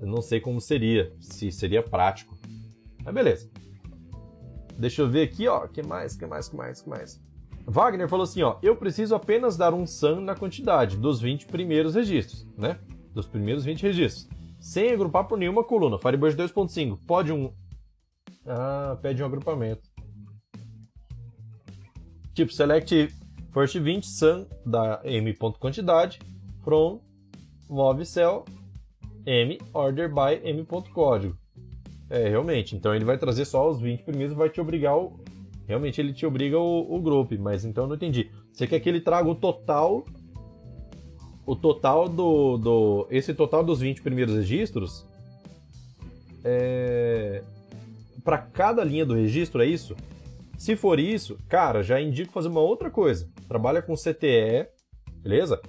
Eu não sei como seria, se seria prático. Mas beleza. Deixa eu ver aqui, ó. Que mais, que mais, que mais, que mais? Wagner falou assim, ó. Eu preciso apenas dar um sum na quantidade dos 20 primeiros registros, né? dos primeiros 20 registros, sem agrupar por nenhuma coluna. Firebird 2.5 pode um. Ah, pede um agrupamento. Tipo, select first 20 sum da m.quantidade from move cell m order by m.código. É, realmente. Então ele vai trazer só os 20 primeiros e vai te obrigar o. Realmente ele te obriga o, o group, mas então eu não entendi. Você quer que ele traga o total o total do, do. Esse total dos 20 primeiros registros. É, para cada linha do registro, é isso? Se for isso, cara, já indico fazer uma outra coisa. Trabalha com CTE, beleza?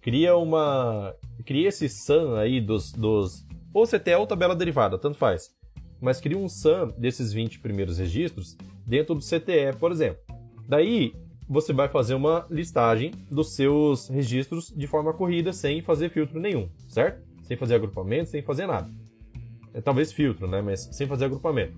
Cria uma. Cria esse SAM aí dos. dos ou CTE ou tabela derivada, tanto faz. Mas cria um SAM desses 20 primeiros registros dentro do CTE, por exemplo. Daí, você vai fazer uma listagem dos seus registros de forma corrida, sem fazer filtro nenhum, certo? Sem fazer agrupamento, sem fazer nada. É, talvez filtro, né? Mas sem fazer agrupamento.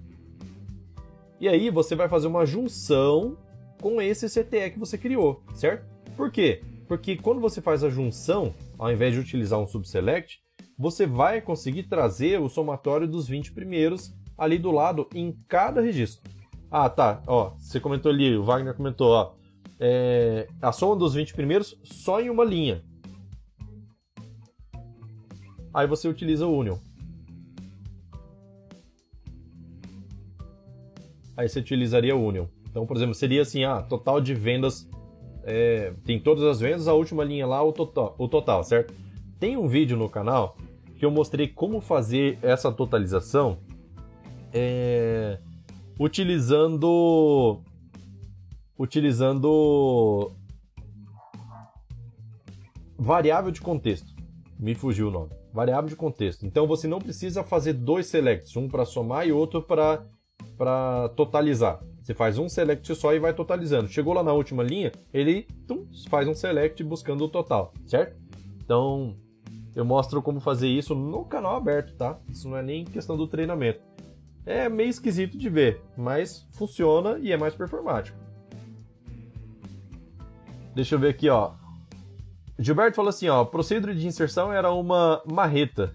E aí você vai fazer uma junção com esse CTE que você criou, certo? Por quê? Porque quando você faz a junção, ao invés de utilizar um subselect, você vai conseguir trazer o somatório dos 20 primeiros ali do lado em cada registro. Ah, tá. Ó, você comentou ali, o Wagner comentou, ó é, a soma dos 20 primeiros só em uma linha. Aí você utiliza o Union. Aí você utilizaria o Union. Então, por exemplo, seria assim, ah, total de vendas, é, tem todas as vendas, a última linha lá, o total, o total, certo? Tem um vídeo no canal que eu mostrei como fazer essa totalização é, utilizando utilizando variável de contexto. Me fugiu o nome. Variável de contexto. Então você não precisa fazer dois selects, um para somar e outro para para totalizar. Você faz um select só e vai totalizando. Chegou lá na última linha, ele tum, faz um select buscando o total, certo? Então, eu mostro como fazer isso no canal aberto, tá? Isso não é nem questão do treinamento. É meio esquisito de ver, mas funciona e é mais performático. Deixa eu ver aqui, ó. Gilberto falou assim, ó, procedure de inserção era uma marreta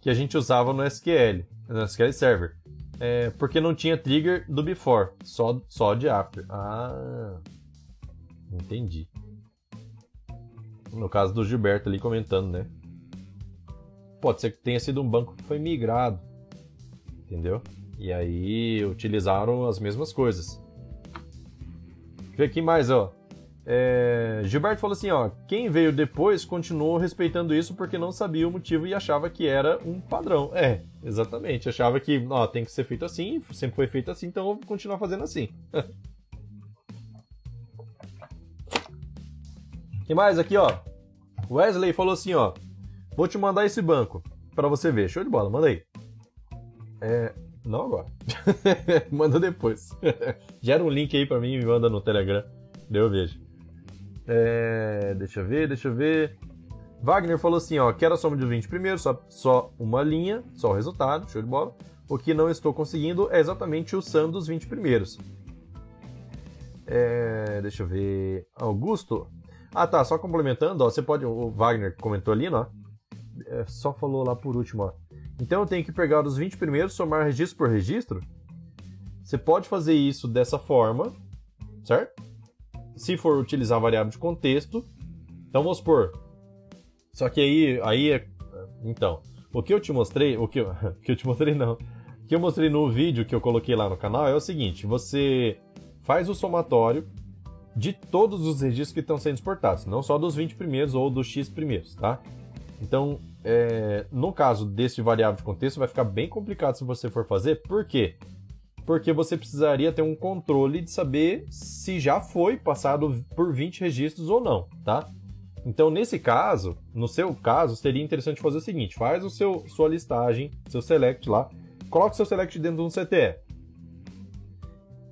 que a gente usava no SQL, no SQL Server. É, porque não tinha trigger do before, só, só de after. Ah, entendi. No caso do Gilberto ali comentando, né? Pode ser que tenha sido um banco que foi migrado, entendeu? E aí utilizaram as mesmas coisas. Ver aqui mais, ó. É, Gilberto falou assim, ó, quem veio depois continuou respeitando isso porque não sabia o motivo e achava que era um padrão. É, exatamente, achava que, ó, tem que ser feito assim, sempre foi feito assim, então eu vou continuar fazendo assim. [LAUGHS] e mais aqui, ó. Wesley falou assim, ó, vou te mandar esse banco para você ver. Show de bola, manda aí. É, não agora. [LAUGHS] manda depois. [LAUGHS] Gera um link aí para mim e me manda no Telegram. Eu vejo. É, deixa eu ver, deixa eu ver. Wagner falou assim, ó, quero a soma de 20 primeiro, só, só uma linha, só o resultado, show de bola. O que não estou conseguindo é exatamente o sum dos 20 primeiros. É, deixa eu ver. Augusto. Ah, tá, só complementando, ó, você pode. O Wagner comentou ali, ó. É, só falou lá por último, ó. Então eu tenho que pegar os 20 primeiros, somar registro por registro. Você pode fazer isso dessa forma, certo? Se for utilizar variável de contexto, então vamos supor. Só que aí, aí é, então, o que eu te mostrei, o que eu, [LAUGHS] que eu te mostrei não, o que eu mostrei no vídeo que eu coloquei lá no canal é o seguinte: você faz o somatório de todos os registros que estão sendo exportados, não só dos 20 primeiros ou dos X primeiros, tá? Então, é, no caso desse variável de contexto, vai ficar bem complicado se você for fazer, por quê? porque você precisaria ter um controle de saber se já foi passado por 20 registros ou não, tá? Então, nesse caso, no seu caso, seria interessante fazer o seguinte: faz o seu sua listagem, seu select lá, coloca o seu select dentro de um CTE.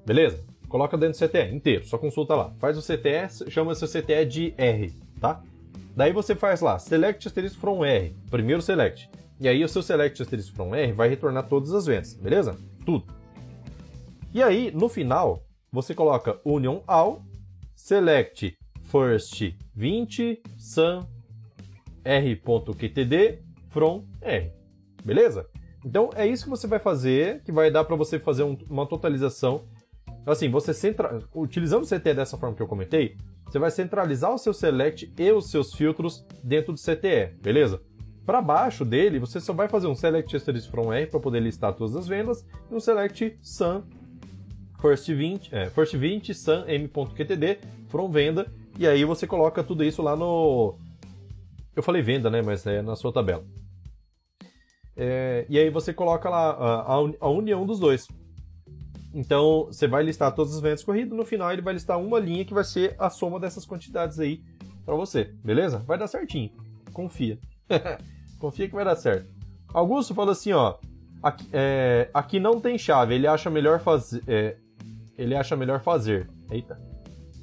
Beleza? Coloca dentro do CTE inteiro, só consulta lá. Faz o CTE, chama seu CTE de R, tá? Daí você faz lá, select asterisco from R, primeiro select. E aí o seu select asterisco from R vai retornar todas as vendas, beleza? Tudo. E aí, no final, você coloca union all, select first 20 sum r.qtd from r. Beleza? Então é isso que você vai fazer, que vai dar para você fazer um, uma totalização. Assim, você centra... utilizando o CTE dessa forma que eu comentei, você vai centralizar o seu select e os seus filtros dentro do CTE, beleza? Para baixo dele, você só vai fazer um select from r para poder listar todas as vendas e um select sum first 20, é, first 20 sun m.qtd from venda e aí você coloca tudo isso lá no eu falei venda, né, mas é na sua tabela. É, e aí você coloca lá a, a, união dos dois. Então você vai listar todas as vendas corridas, no final ele vai listar uma linha que vai ser a soma dessas quantidades aí para você, beleza? Vai dar certinho, confia. [LAUGHS] confia que vai dar certo. Augusto falou assim, ó, aqui, é, aqui não tem chave, ele acha melhor fazer, é, ele acha melhor fazer. Eita.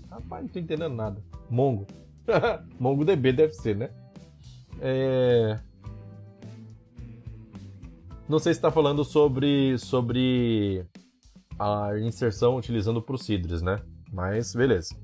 Rapaz, não tô entendendo nada. Mongo. [LAUGHS] MongoDB deve ser, né? É... Não sei se está falando sobre, sobre a inserção utilizando procedures, né? Mas beleza.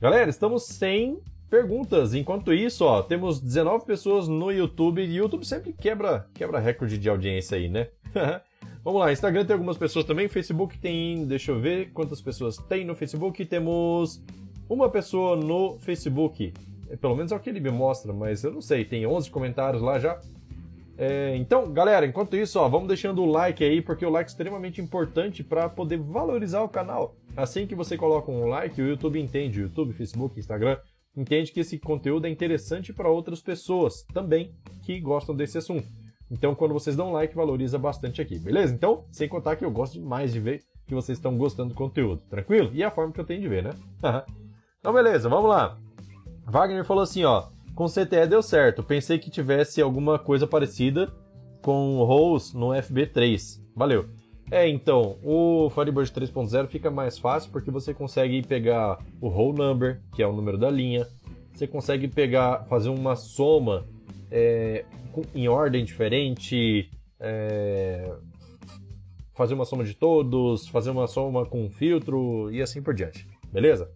Galera, estamos sem perguntas. Enquanto isso, ó, temos 19 pessoas no YouTube. E o YouTube sempre quebra, quebra recorde de audiência aí, né? [LAUGHS] Vamos lá, Instagram tem algumas pessoas também, Facebook tem, deixa eu ver quantas pessoas tem no Facebook. Temos uma pessoa no Facebook, é, pelo menos é o que ele me mostra, mas eu não sei, tem 11 comentários lá já. É, então, galera, enquanto isso, ó, vamos deixando o like aí, porque o like é extremamente importante para poder valorizar o canal. Assim que você coloca um like, o YouTube entende, YouTube, Facebook, Instagram, entende que esse conteúdo é interessante para outras pessoas também que gostam desse assunto. Então, quando vocês dão like, valoriza bastante aqui, beleza? Então, sem contar que eu gosto demais de ver que vocês estão gostando do conteúdo, tranquilo? E é a forma que eu tenho de ver, né? então, beleza, vamos lá. Wagner falou assim, ó, com CTE deu certo. Pensei que tivesse alguma coisa parecida com Rose no FB3. Valeu. É, então, o Firebird 3.0 fica mais fácil porque você consegue pegar o roll number, que é o número da linha, você consegue pegar, fazer uma soma é, em ordem diferente, é, fazer uma soma de todos, fazer uma soma com filtro e assim por diante, beleza?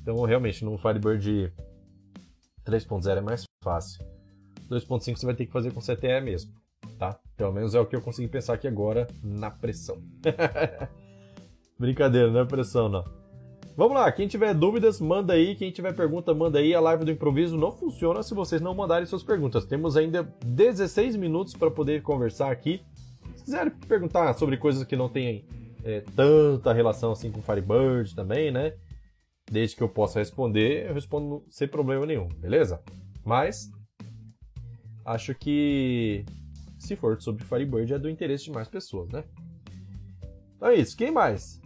Então, realmente, no Firebird 3.0 é mais fácil. 2.5 você vai ter que fazer com CTE mesmo tá? Pelo menos é o que eu consegui pensar aqui agora na pressão. [LAUGHS] Brincadeira, não é pressão não. Vamos lá, quem tiver dúvidas, manda aí. Quem tiver pergunta, manda aí. A live do improviso não funciona se vocês não mandarem suas perguntas. Temos ainda 16 minutos para poder conversar aqui. Se quiserem perguntar sobre coisas que não têm é, tanta relação assim com Firebird também, né? Desde que eu possa responder, eu respondo sem problema nenhum, beleza? Mas acho que se for sobre Firebird, é do interesse de mais pessoas, né? Então é isso. Quem mais?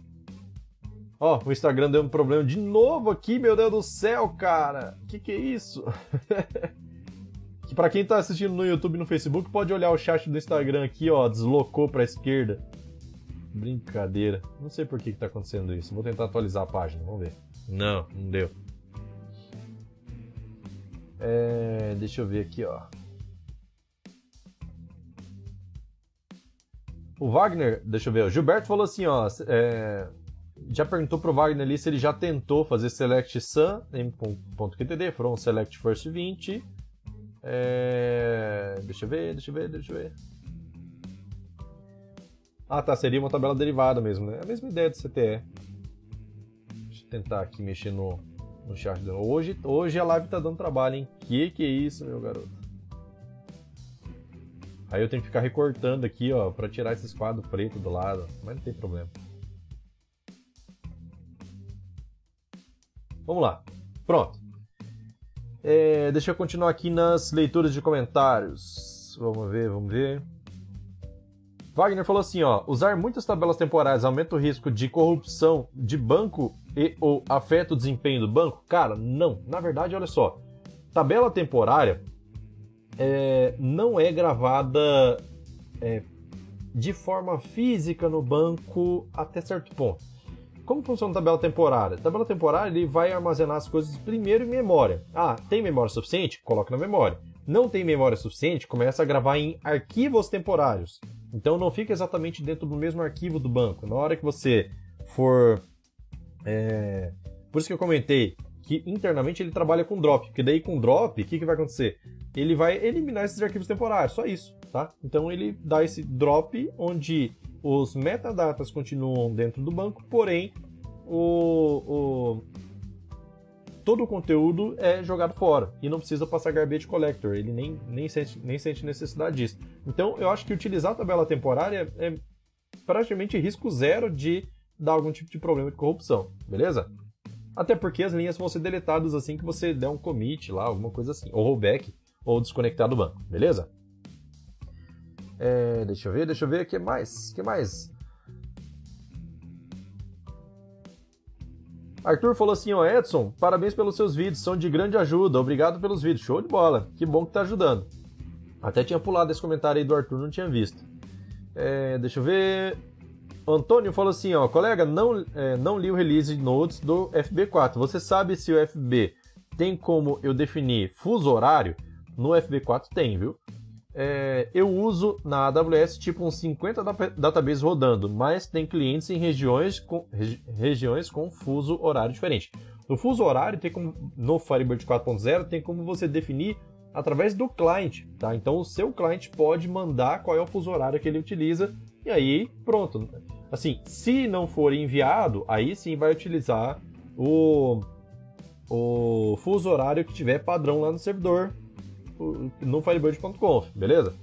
Ó, o Instagram deu um problema de novo aqui, meu Deus do céu, cara. Que que é isso? [LAUGHS] que para quem tá assistindo no YouTube e no Facebook, pode olhar o chat do Instagram aqui, ó, deslocou pra esquerda. Brincadeira. Não sei por que que tá acontecendo isso. Vou tentar atualizar a página, vamos ver. Não, não deu. É, deixa eu ver aqui, ó. O Wagner, deixa eu ver, o Gilberto falou assim, ó, é, já perguntou pro Wagner ali se ele já tentou fazer select sun m.qtd, from select first 20. É, deixa eu ver, deixa eu ver, deixa eu ver. Ah, tá, seria uma tabela derivada mesmo, né? É a mesma ideia do CTE. Deixa eu tentar aqui mexer no, no chat. Hoje, hoje a live tá dando trabalho, hein? Que que é isso, meu garoto? Aí eu tenho que ficar recortando aqui, ó, para tirar esses quadros pretos do lado, mas não tem problema. Vamos lá. Pronto. É, deixa eu continuar aqui nas leituras de comentários. Vamos ver, vamos ver. Wagner falou assim, ó, usar muitas tabelas temporais aumenta o risco de corrupção de banco e ou afeta o desempenho do banco? Cara, não. Na verdade, olha só. Tabela temporária é, não é gravada é, de forma física no banco até certo ponto. Como funciona a tabela temporária? A tabela temporária ele vai armazenar as coisas primeiro em memória. Ah, tem memória suficiente? Coloca na memória. Não tem memória suficiente? Começa a gravar em arquivos temporários. Então não fica exatamente dentro do mesmo arquivo do banco. Na hora que você for. É... Por isso que eu comentei que internamente ele trabalha com drop, porque daí com drop, o que, que vai acontecer? Ele vai eliminar esses arquivos temporários, só isso, tá? Então ele dá esse drop onde os metadatas continuam dentro do banco, porém o, o todo o conteúdo é jogado fora e não precisa passar garbage collector, ele nem, nem, sente, nem sente necessidade disso. Então eu acho que utilizar a tabela temporária é praticamente risco zero de dar algum tipo de problema de corrupção, beleza? Até porque as linhas vão ser deletadas assim que você der um commit lá, alguma coisa assim, ou rollback, ou desconectar do banco, beleza? É, deixa eu ver, deixa eu ver, o que mais? que mais? Arthur falou assim, ó, Edson, parabéns pelos seus vídeos, são de grande ajuda, obrigado pelos vídeos, show de bola, que bom que tá ajudando. Até tinha pulado esse comentário aí do Arthur, não tinha visto. É, deixa eu ver, Antônio falou assim, ó, colega, não, é, não li o release notes do FB4. Você sabe se o FB tem como eu definir fuso horário? No FB4 tem, viu? É, eu uso na AWS tipo uns 50 databases rodando, mas tem clientes em regiões com, regi regiões com fuso horário diferente. No fuso horário, tem como, no Firebird 4.0, tem como você definir através do cliente, tá? Então o seu cliente pode mandar qual é o fuso horário que ele utiliza e aí pronto. Assim, se não for enviado, aí sim vai utilizar o, o fuso horário que tiver padrão lá no servidor no Firebird.conf, beleza?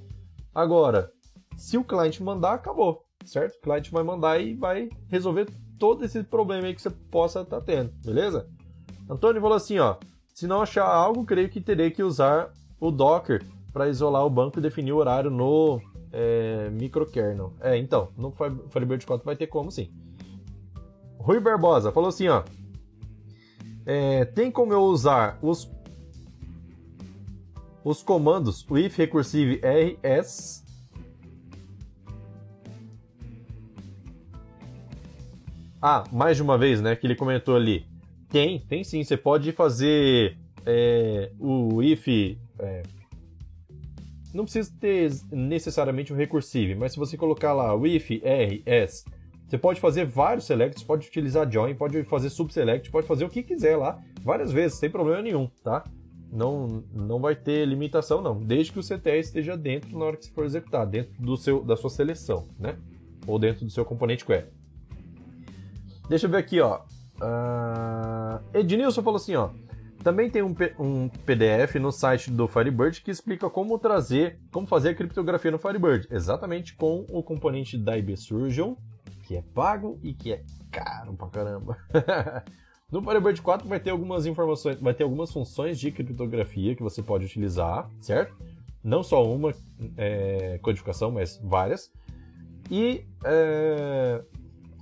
Agora, se o cliente mandar, acabou, certo? O cliente vai mandar e vai resolver todo esse problema aí que você possa estar tá tendo, beleza? Antônio falou assim, ó, se não achar algo, creio que terei que usar o Docker para isolar o banco e definir o horário no é, microkernel. É, então, no Firebird 4 vai ter como sim. Rui Barbosa falou assim, ó. É, tem como eu usar os os comandos with recursive rs Ah, mais de uma vez, né? Que ele comentou ali. Tem, tem sim. Você pode fazer é, o if. É, não precisa ter necessariamente o recursive, mas se você colocar lá o if rs, você pode fazer vários selects, pode utilizar join, pode fazer subselect, pode fazer o que quiser lá, várias vezes, sem problema nenhum, tá? Não, não vai ter limitação não, desde que o CTE esteja dentro na hora que se for executar, dentro do seu, da sua seleção, né? Ou dentro do seu componente query. Deixa eu ver aqui, ó. Uh... Ednilson falou assim, ó. Também tem um, um, PDF no site do Firebird que explica como trazer, como fazer a criptografia no Firebird, exatamente com o componente da IB Surgeon, que é pago e que é caro pra caramba. [LAUGHS] no Firebird 4 vai ter algumas informações, vai ter algumas funções de criptografia que você pode utilizar, certo? Não só uma é, codificação, mas várias. E é,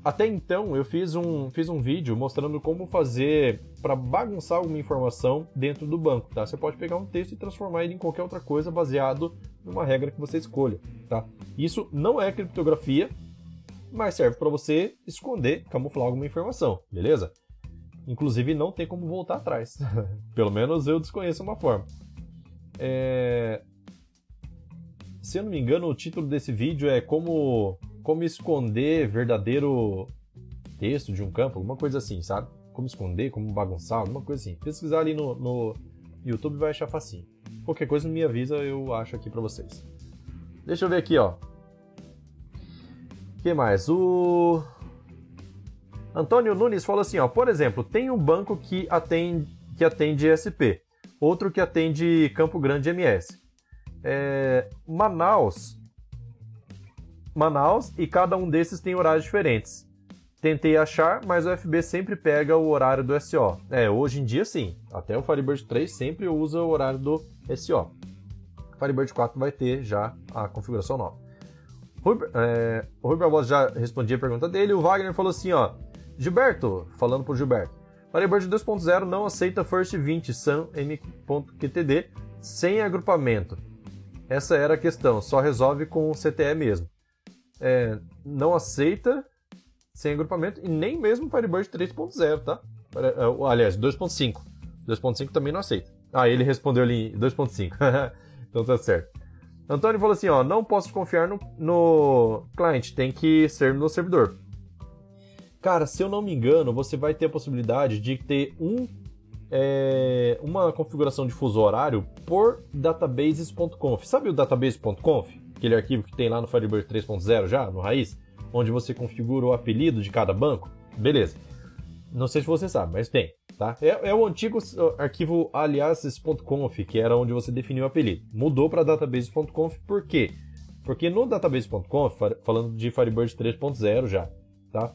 até então eu fiz um, fiz um vídeo mostrando como fazer para bagunçar alguma informação dentro do banco, tá? Você pode pegar um texto e transformar ele em qualquer outra coisa baseado numa regra que você escolha, tá? Isso não é criptografia, mas serve para você esconder, camuflar alguma informação, beleza? Inclusive não tem como voltar atrás. [LAUGHS] Pelo menos eu desconheço uma forma. É... Se eu não me engano, o título desse vídeo é como como esconder verdadeiro texto de um campo, alguma coisa assim, sabe? Como esconder, como bagunçar, alguma coisa assim. Pesquisar ali no, no YouTube vai achar facinho. Qualquer coisa me avisa, eu acho aqui para vocês. Deixa eu ver aqui, ó. O que mais? O Antônio Nunes falou assim, ó, por exemplo, tem um banco que atende, que atende SP, outro que atende Campo Grande MS. É, Manaus Manaus e cada um desses tem horários diferentes. Tentei achar, mas o FB sempre pega o horário do SO. É, hoje em dia sim. Até o Firebird 3 sempre usa o horário do SO. Firebird 4 vai ter já a configuração nova. Rui, é, o Rui já respondia a pergunta dele. O Wagner falou assim, ó. Gilberto, falando pro Gilberto. Firebird 2.0 não aceita First 20 SAM M.QTD sem agrupamento. Essa era a questão, só resolve com o CTE mesmo é, não aceita sem agrupamento e nem mesmo Firebird 3.0, tá? É, aliás, 2.5. 2.5 também não aceita. Ah, ele respondeu ali 2.5. [LAUGHS] então tá certo. Antônio falou assim, ó, não posso confiar no, no cliente, tem que ser no servidor. Cara, se eu não me engano, você vai ter a possibilidade de ter um, é, uma configuração de fuso horário por databases.conf. Sabe o database.conf? aquele arquivo que tem lá no Firebird 3.0 já, no raiz, onde você configura o apelido de cada banco. Beleza. Não sei se você sabe, mas tem. Tá? É, é o antigo arquivo aliases.conf, que era onde você definiu o apelido. Mudou para database.conf por quê? Porque no database.conf, falando de Firebird 3.0 já, tá?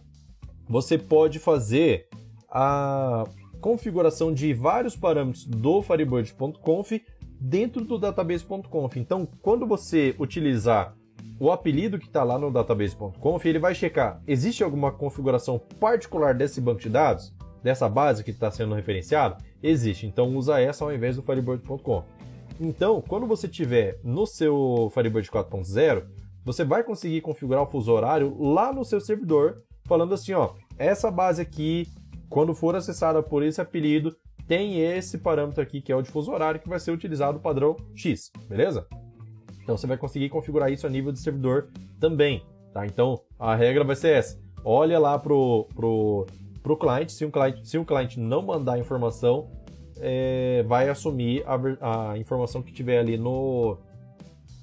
Você pode fazer a configuração de vários parâmetros do Firebird.conf dentro do database.conf. Então, quando você utilizar o apelido que está lá no database.conf, ele vai checar: existe alguma configuração particular desse banco de dados, dessa base que está sendo referenciado? Existe. Então, usa essa ao invés do Firebird.conf. Então, quando você tiver no seu Firebird 4.0, você vai conseguir configurar o fuso horário lá no seu servidor, falando assim, ó, essa base aqui, quando for acessada por esse apelido, tem esse parâmetro aqui que é o difuso horário que vai ser utilizado o padrão X, beleza? Então você vai conseguir configurar isso a nível de servidor também, tá? Então a regra vai ser essa: olha lá pro, pro, pro cliente, se um cliente, se o cliente não mandar informação, é, vai assumir a, a informação que tiver ali no,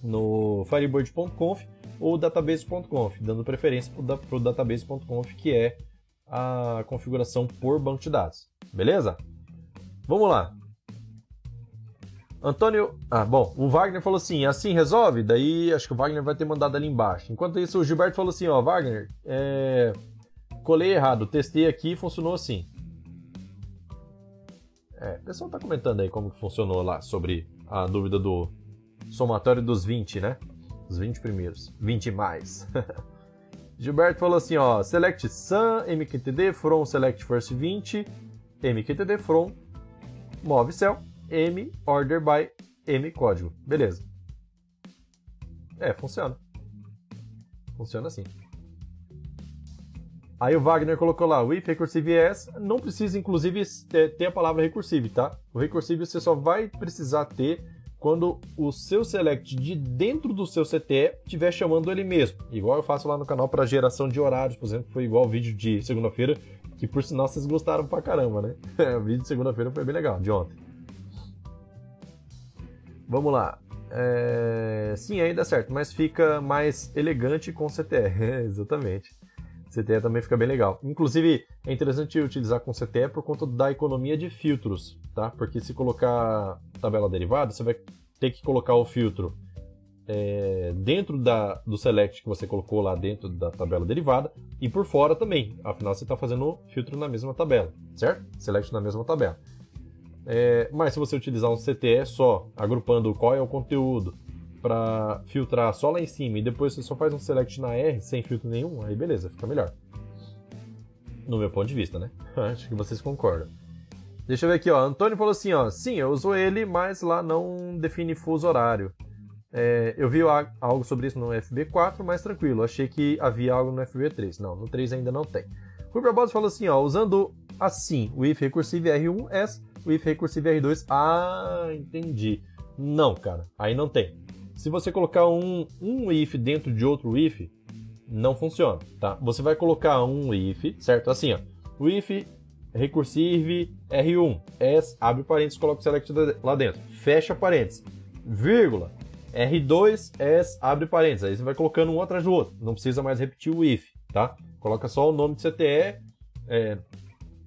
no firebird.conf ou database.conf, dando preferência para o database.conf, que é a configuração por banco de dados. Beleza? Vamos lá. Antônio. Ah, bom, o Wagner falou assim: assim resolve? Daí acho que o Wagner vai ter mandado ali embaixo. Enquanto isso, o Gilberto falou assim: ó, Wagner, é... colei errado, testei aqui e funcionou assim. É, o pessoal tá comentando aí como que funcionou lá sobre a dúvida do somatório dos 20, né? Os 20 primeiros. 20 mais. [LAUGHS] Gilberto falou assim, ó, select sun, mqtd, from select first 20, mqtd from, move cell, m order by m código. Beleza. É, funciona. Funciona assim. Aí o Wagner colocou lá, o if recursive yes, não precisa inclusive ter a palavra recursive, tá? O recursive você só vai precisar ter quando o seu select de dentro do seu CTE estiver chamando ele mesmo. Igual eu faço lá no canal para geração de horários, por exemplo, foi igual o vídeo de segunda-feira, que por sinal vocês gostaram pra caramba, né? [LAUGHS] o vídeo de segunda-feira foi bem legal, de ontem. Vamos lá. É... Sim, aí dá certo, mas fica mais elegante com CTE. [LAUGHS] Exatamente. CTE também fica bem legal. Inclusive, é interessante utilizar com CTE por conta da economia de filtros, tá? Porque se colocar tabela derivada, você vai ter que colocar o filtro é, dentro da, do select que você colocou lá dentro da tabela derivada e por fora também. Afinal, você está fazendo filtro na mesma tabela, certo? Select na mesma tabela. É, mas se você utilizar um CTE só, agrupando qual é o conteúdo, para filtrar só lá em cima e depois você só faz um select na R sem filtro nenhum, aí beleza, fica melhor. No meu ponto de vista, né? [LAUGHS] Acho que vocês concordam. Deixa eu ver aqui, ó. Antônio falou assim, ó. Sim, eu uso ele, mas lá não define fuso horário. É, eu vi algo sobre isso no FB4, mas tranquilo. Achei que havia algo no FB3. Não, no 3 ainda não tem. Rui Barbosa falou assim, ó. Usando assim o if recursive R1S, o if recursive R2. Ah, entendi. Não, cara. Aí não tem. Se você colocar um, um if dentro de outro if, não funciona, tá? Você vai colocar um if, certo? Assim, ó. O if recursive R1, S, abre parênteses, coloca o select lá dentro. Fecha parênteses. Vírgula. R2, S, abre parênteses. Aí você vai colocando um atrás do outro. Não precisa mais repetir o if, tá? Coloca só o nome de CTE. É...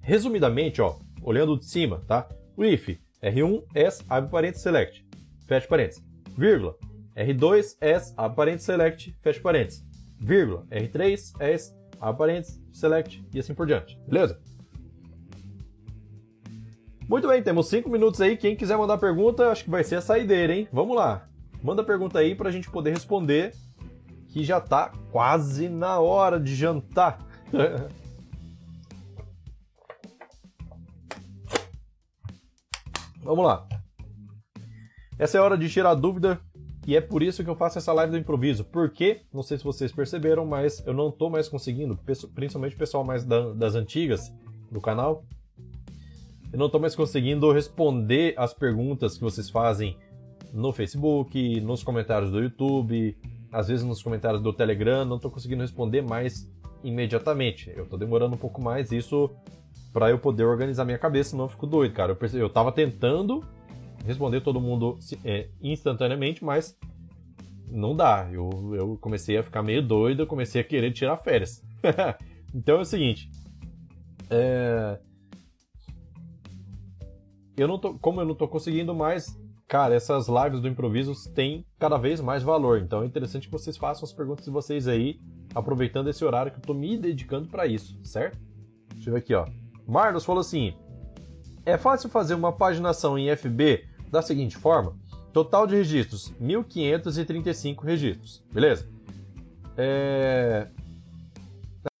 Resumidamente, ó, olhando de cima, tá? O if R1, S, abre parênteses, select. Fecha parênteses. Vírgula. R2, S, abre select, fecha parênteses. Vírgula, R3, S, abre select e assim por diante. Beleza? Muito bem, temos 5 minutos aí. Quem quiser mandar pergunta, acho que vai ser a saideira, hein? Vamos lá. Manda pergunta aí pra gente poder responder, que já tá quase na hora de jantar. [LAUGHS] Vamos lá. Essa é a hora de tirar dúvida e é por isso que eu faço essa live do improviso. Porque, não sei se vocês perceberam, mas eu não tô mais conseguindo, principalmente o pessoal mais das antigas do canal, eu não tô mais conseguindo responder as perguntas que vocês fazem no Facebook, nos comentários do YouTube, às vezes nos comentários do Telegram, não tô conseguindo responder mais imediatamente. Eu tô demorando um pouco mais isso para eu poder organizar minha cabeça, eu fico doido, cara. Eu, percebi, eu tava tentando responder todo mundo é, instantaneamente, mas não dá. Eu, eu comecei a ficar meio doido, eu comecei a querer tirar férias. [LAUGHS] então é o seguinte. É... Eu não tô, como eu não tô conseguindo mais, cara, essas lives do improviso têm cada vez mais valor. Então é interessante que vocês façam as perguntas de vocês aí, aproveitando esse horário que eu tô me dedicando para isso, certo? Deixa eu ver aqui, ó. Marlos falou assim: é fácil fazer uma paginação em FB da seguinte forma: total de registros 1535 registros, beleza? É...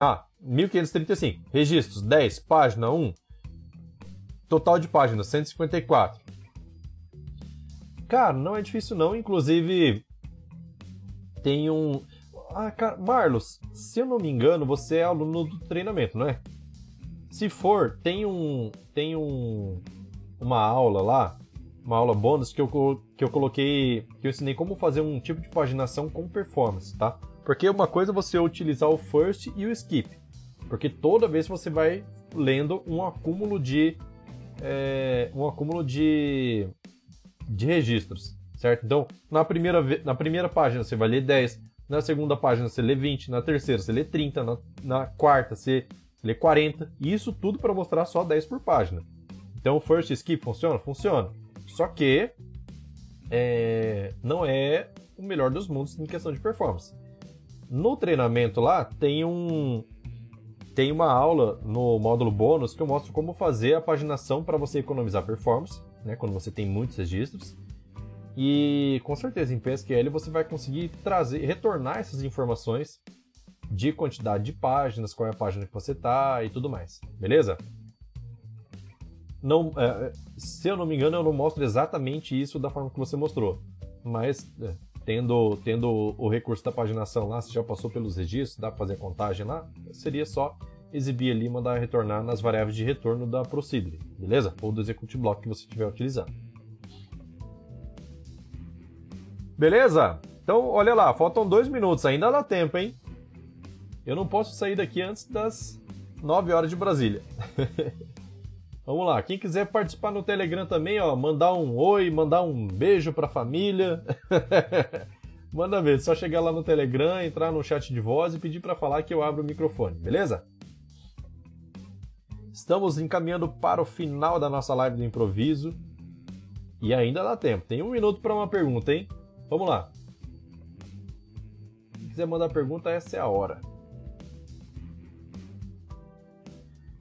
Ah, 1535 registros 10, página 1. Total de páginas 154. Cara, não é difícil não, inclusive tem um ah, cara, Marlos, se eu não me engano, você é aluno do treinamento, não é? Se for, tem um tem um uma aula lá uma aula bônus que eu, que eu coloquei, que eu ensinei como fazer um tipo de paginação com performance, tá? Porque uma coisa é você utilizar o first e o skip, porque toda vez você vai lendo um acúmulo de é, um acúmulo de, de registros, certo? Então, na primeira, na primeira página você vai ler 10, na segunda página você lê 20, na terceira você lê 30, na, na quarta você lê 40, e isso tudo para mostrar só 10 por página. Então, first skip funciona? Funciona. Só que é, não é o melhor dos mundos em questão de performance. No treinamento lá tem um tem uma aula no módulo bônus que eu mostro como fazer a paginação para você economizar performance, né, quando você tem muitos registros. E com certeza em PSQL você vai conseguir trazer, retornar essas informações de quantidade de páginas, qual é a página que você está e tudo mais. Beleza? Não, é, se eu não me engano, eu não mostro exatamente isso da forma que você mostrou. Mas é, tendo, tendo o recurso da paginação lá, se já passou pelos registros, dá para fazer a contagem lá, seria só exibir ali e mandar retornar nas variáveis de retorno da Procedure, beleza? Ou do Execute Block que você estiver utilizando. Beleza? Então, olha lá, faltam dois minutos, ainda dá tempo, hein? Eu não posso sair daqui antes das 9 horas de Brasília. [LAUGHS] Vamos lá, quem quiser participar no Telegram também, ó, mandar um oi, mandar um beijo pra família. [LAUGHS] Manda ver, só chegar lá no Telegram, entrar no chat de voz e pedir para falar que eu abro o microfone, beleza? Estamos encaminhando para o final da nossa live do improviso. E ainda dá tempo. Tem um minuto para uma pergunta, hein? Vamos lá. Se quiser mandar pergunta, essa é a hora.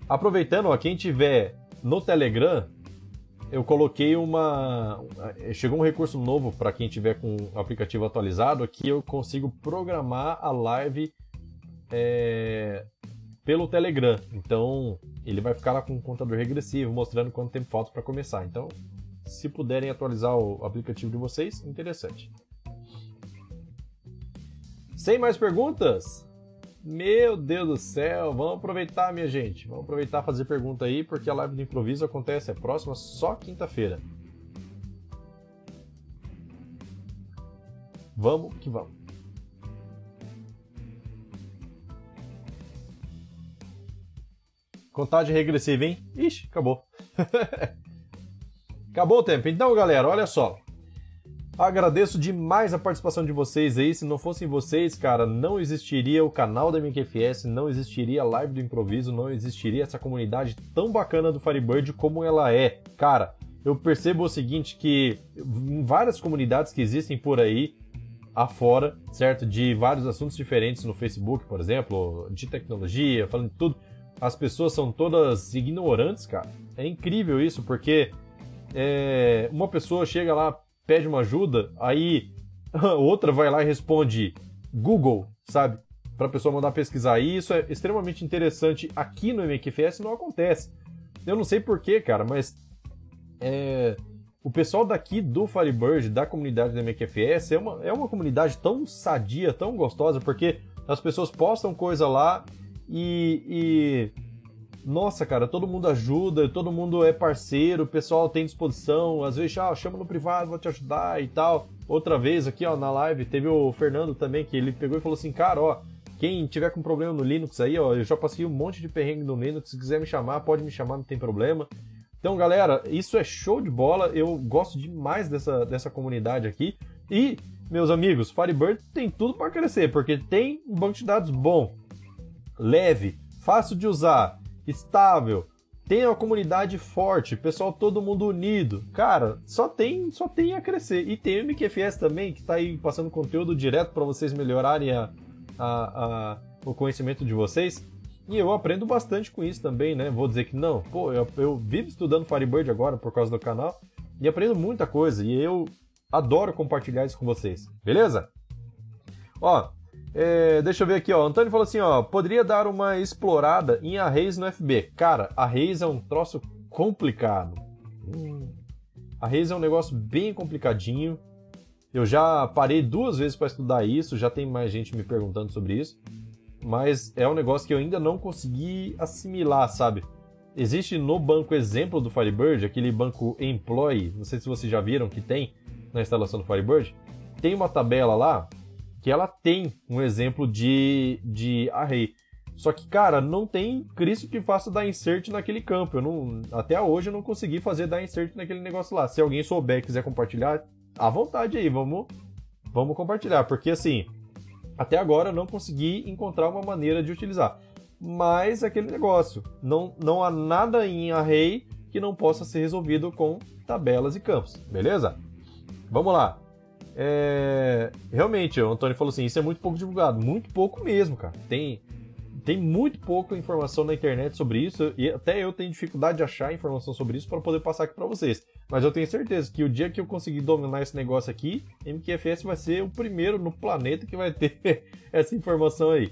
Aproveitando, ó, quem tiver no Telegram, eu coloquei uma. Chegou um recurso novo para quem tiver com o aplicativo atualizado que eu consigo programar a live é, pelo Telegram. Então ele vai ficar lá com um contador regressivo mostrando quanto tempo falta para começar. Então, se puderem atualizar o aplicativo de vocês, interessante. Sem mais perguntas? Meu Deus do céu, vamos aproveitar, minha gente. Vamos aproveitar fazer pergunta aí, porque a live do improviso acontece é próxima só quinta-feira. Vamos que vamos. Contagem regressiva, hein? Ixi, acabou. [LAUGHS] acabou o tempo. Então, galera, olha só. Agradeço demais a participação de vocês aí. Se não fossem vocês, cara, não existiria o canal da MQFS, não existiria a live do improviso, não existiria essa comunidade tão bacana do Firebird como ela é. Cara, eu percebo o seguinte que em várias comunidades que existem por aí afora, certo? De vários assuntos diferentes no Facebook, por exemplo, de tecnologia, falando de tudo, as pessoas são todas ignorantes, cara. É incrível isso, porque é, uma pessoa chega lá, pede uma ajuda, aí [LAUGHS] outra vai lá e responde Google, sabe? Para a pessoa mandar pesquisar. E isso é extremamente interessante. Aqui no MQFS não acontece. Eu não sei porquê, cara, mas é, o pessoal daqui do Firebird, da comunidade do MQFS, é uma, é uma comunidade tão sadia, tão gostosa, porque as pessoas postam coisa lá e, e nossa, cara, todo mundo ajuda, todo mundo é parceiro, o pessoal tem disposição, às vezes, ah, chama no privado, vou te ajudar e tal. Outra vez aqui, ó, na live, teve o Fernando também, que ele pegou e falou assim, cara, ó, quem tiver com problema no Linux aí, ó, eu já passei um monte de perrengue no Linux, se quiser me chamar, pode me chamar, não tem problema. Então, galera, isso é show de bola, eu gosto demais dessa, dessa comunidade aqui. E, meus amigos, Firebird tem tudo para crescer, porque tem um banco de dados bom, leve, fácil de usar, estável, tem uma comunidade forte, pessoal todo mundo unido. Cara, só tem, só tem a crescer. E tem o MQFS também, que está aí passando conteúdo direto para vocês melhorarem a, a, a, o conhecimento de vocês. E eu aprendo bastante com isso também, né? Vou dizer que não. Pô, eu, eu vivo estudando Firebird agora por causa do canal e aprendo muita coisa. E eu adoro compartilhar isso com vocês. Beleza? Ó, é, deixa eu ver aqui, ó. Antônio falou assim, ó. Poderia dar uma explorada em arrays no FB. Cara, arrays é um troço complicado. Hum. Arrays é um negócio bem complicadinho. Eu já parei duas vezes para estudar isso, já tem mais gente me perguntando sobre isso. Mas é um negócio que eu ainda não consegui assimilar, sabe? Existe no banco exemplo do Firebird, aquele banco Employee, não sei se vocês já viram que tem na instalação do Firebird. Tem uma tabela lá que ela tem um exemplo de, de array. Só que, cara, não tem Cristo que faça dar insert naquele campo. Eu não, até hoje eu não consegui fazer dar insert naquele negócio lá. Se alguém souber e quiser compartilhar, à vontade aí, vamos, vamos compartilhar. Porque assim, até agora eu não consegui encontrar uma maneira de utilizar. Mas aquele negócio, não, não há nada em array que não possa ser resolvido com tabelas e campos, beleza? Vamos lá. É, realmente, o Antônio falou assim: isso é muito pouco divulgado. Muito pouco mesmo, cara. Tem, tem muito pouca informação na internet sobre isso e até eu tenho dificuldade de achar informação sobre isso para poder passar aqui para vocês. Mas eu tenho certeza que o dia que eu conseguir dominar esse negócio aqui, MQFS vai ser o primeiro no planeta que vai ter [LAUGHS] essa informação aí.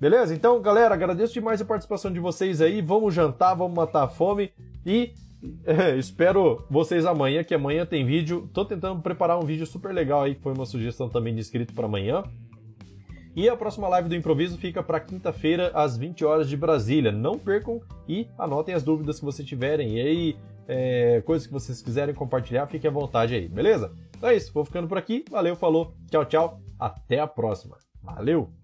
Beleza? Então, galera, agradeço demais a participação de vocês aí. Vamos jantar, vamos matar a fome e é, espero vocês amanhã, que amanhã tem vídeo. Tô tentando preparar um vídeo super legal aí, que foi uma sugestão também de inscrito para amanhã. E a próxima live do improviso fica para quinta-feira, às 20 horas de Brasília. Não percam e anotem as dúvidas que vocês tiverem. E aí, é, coisas que vocês quiserem compartilhar, fiquem à vontade aí, beleza? Então é isso, vou ficando por aqui. Valeu, falou, tchau, tchau. Até a próxima. Valeu!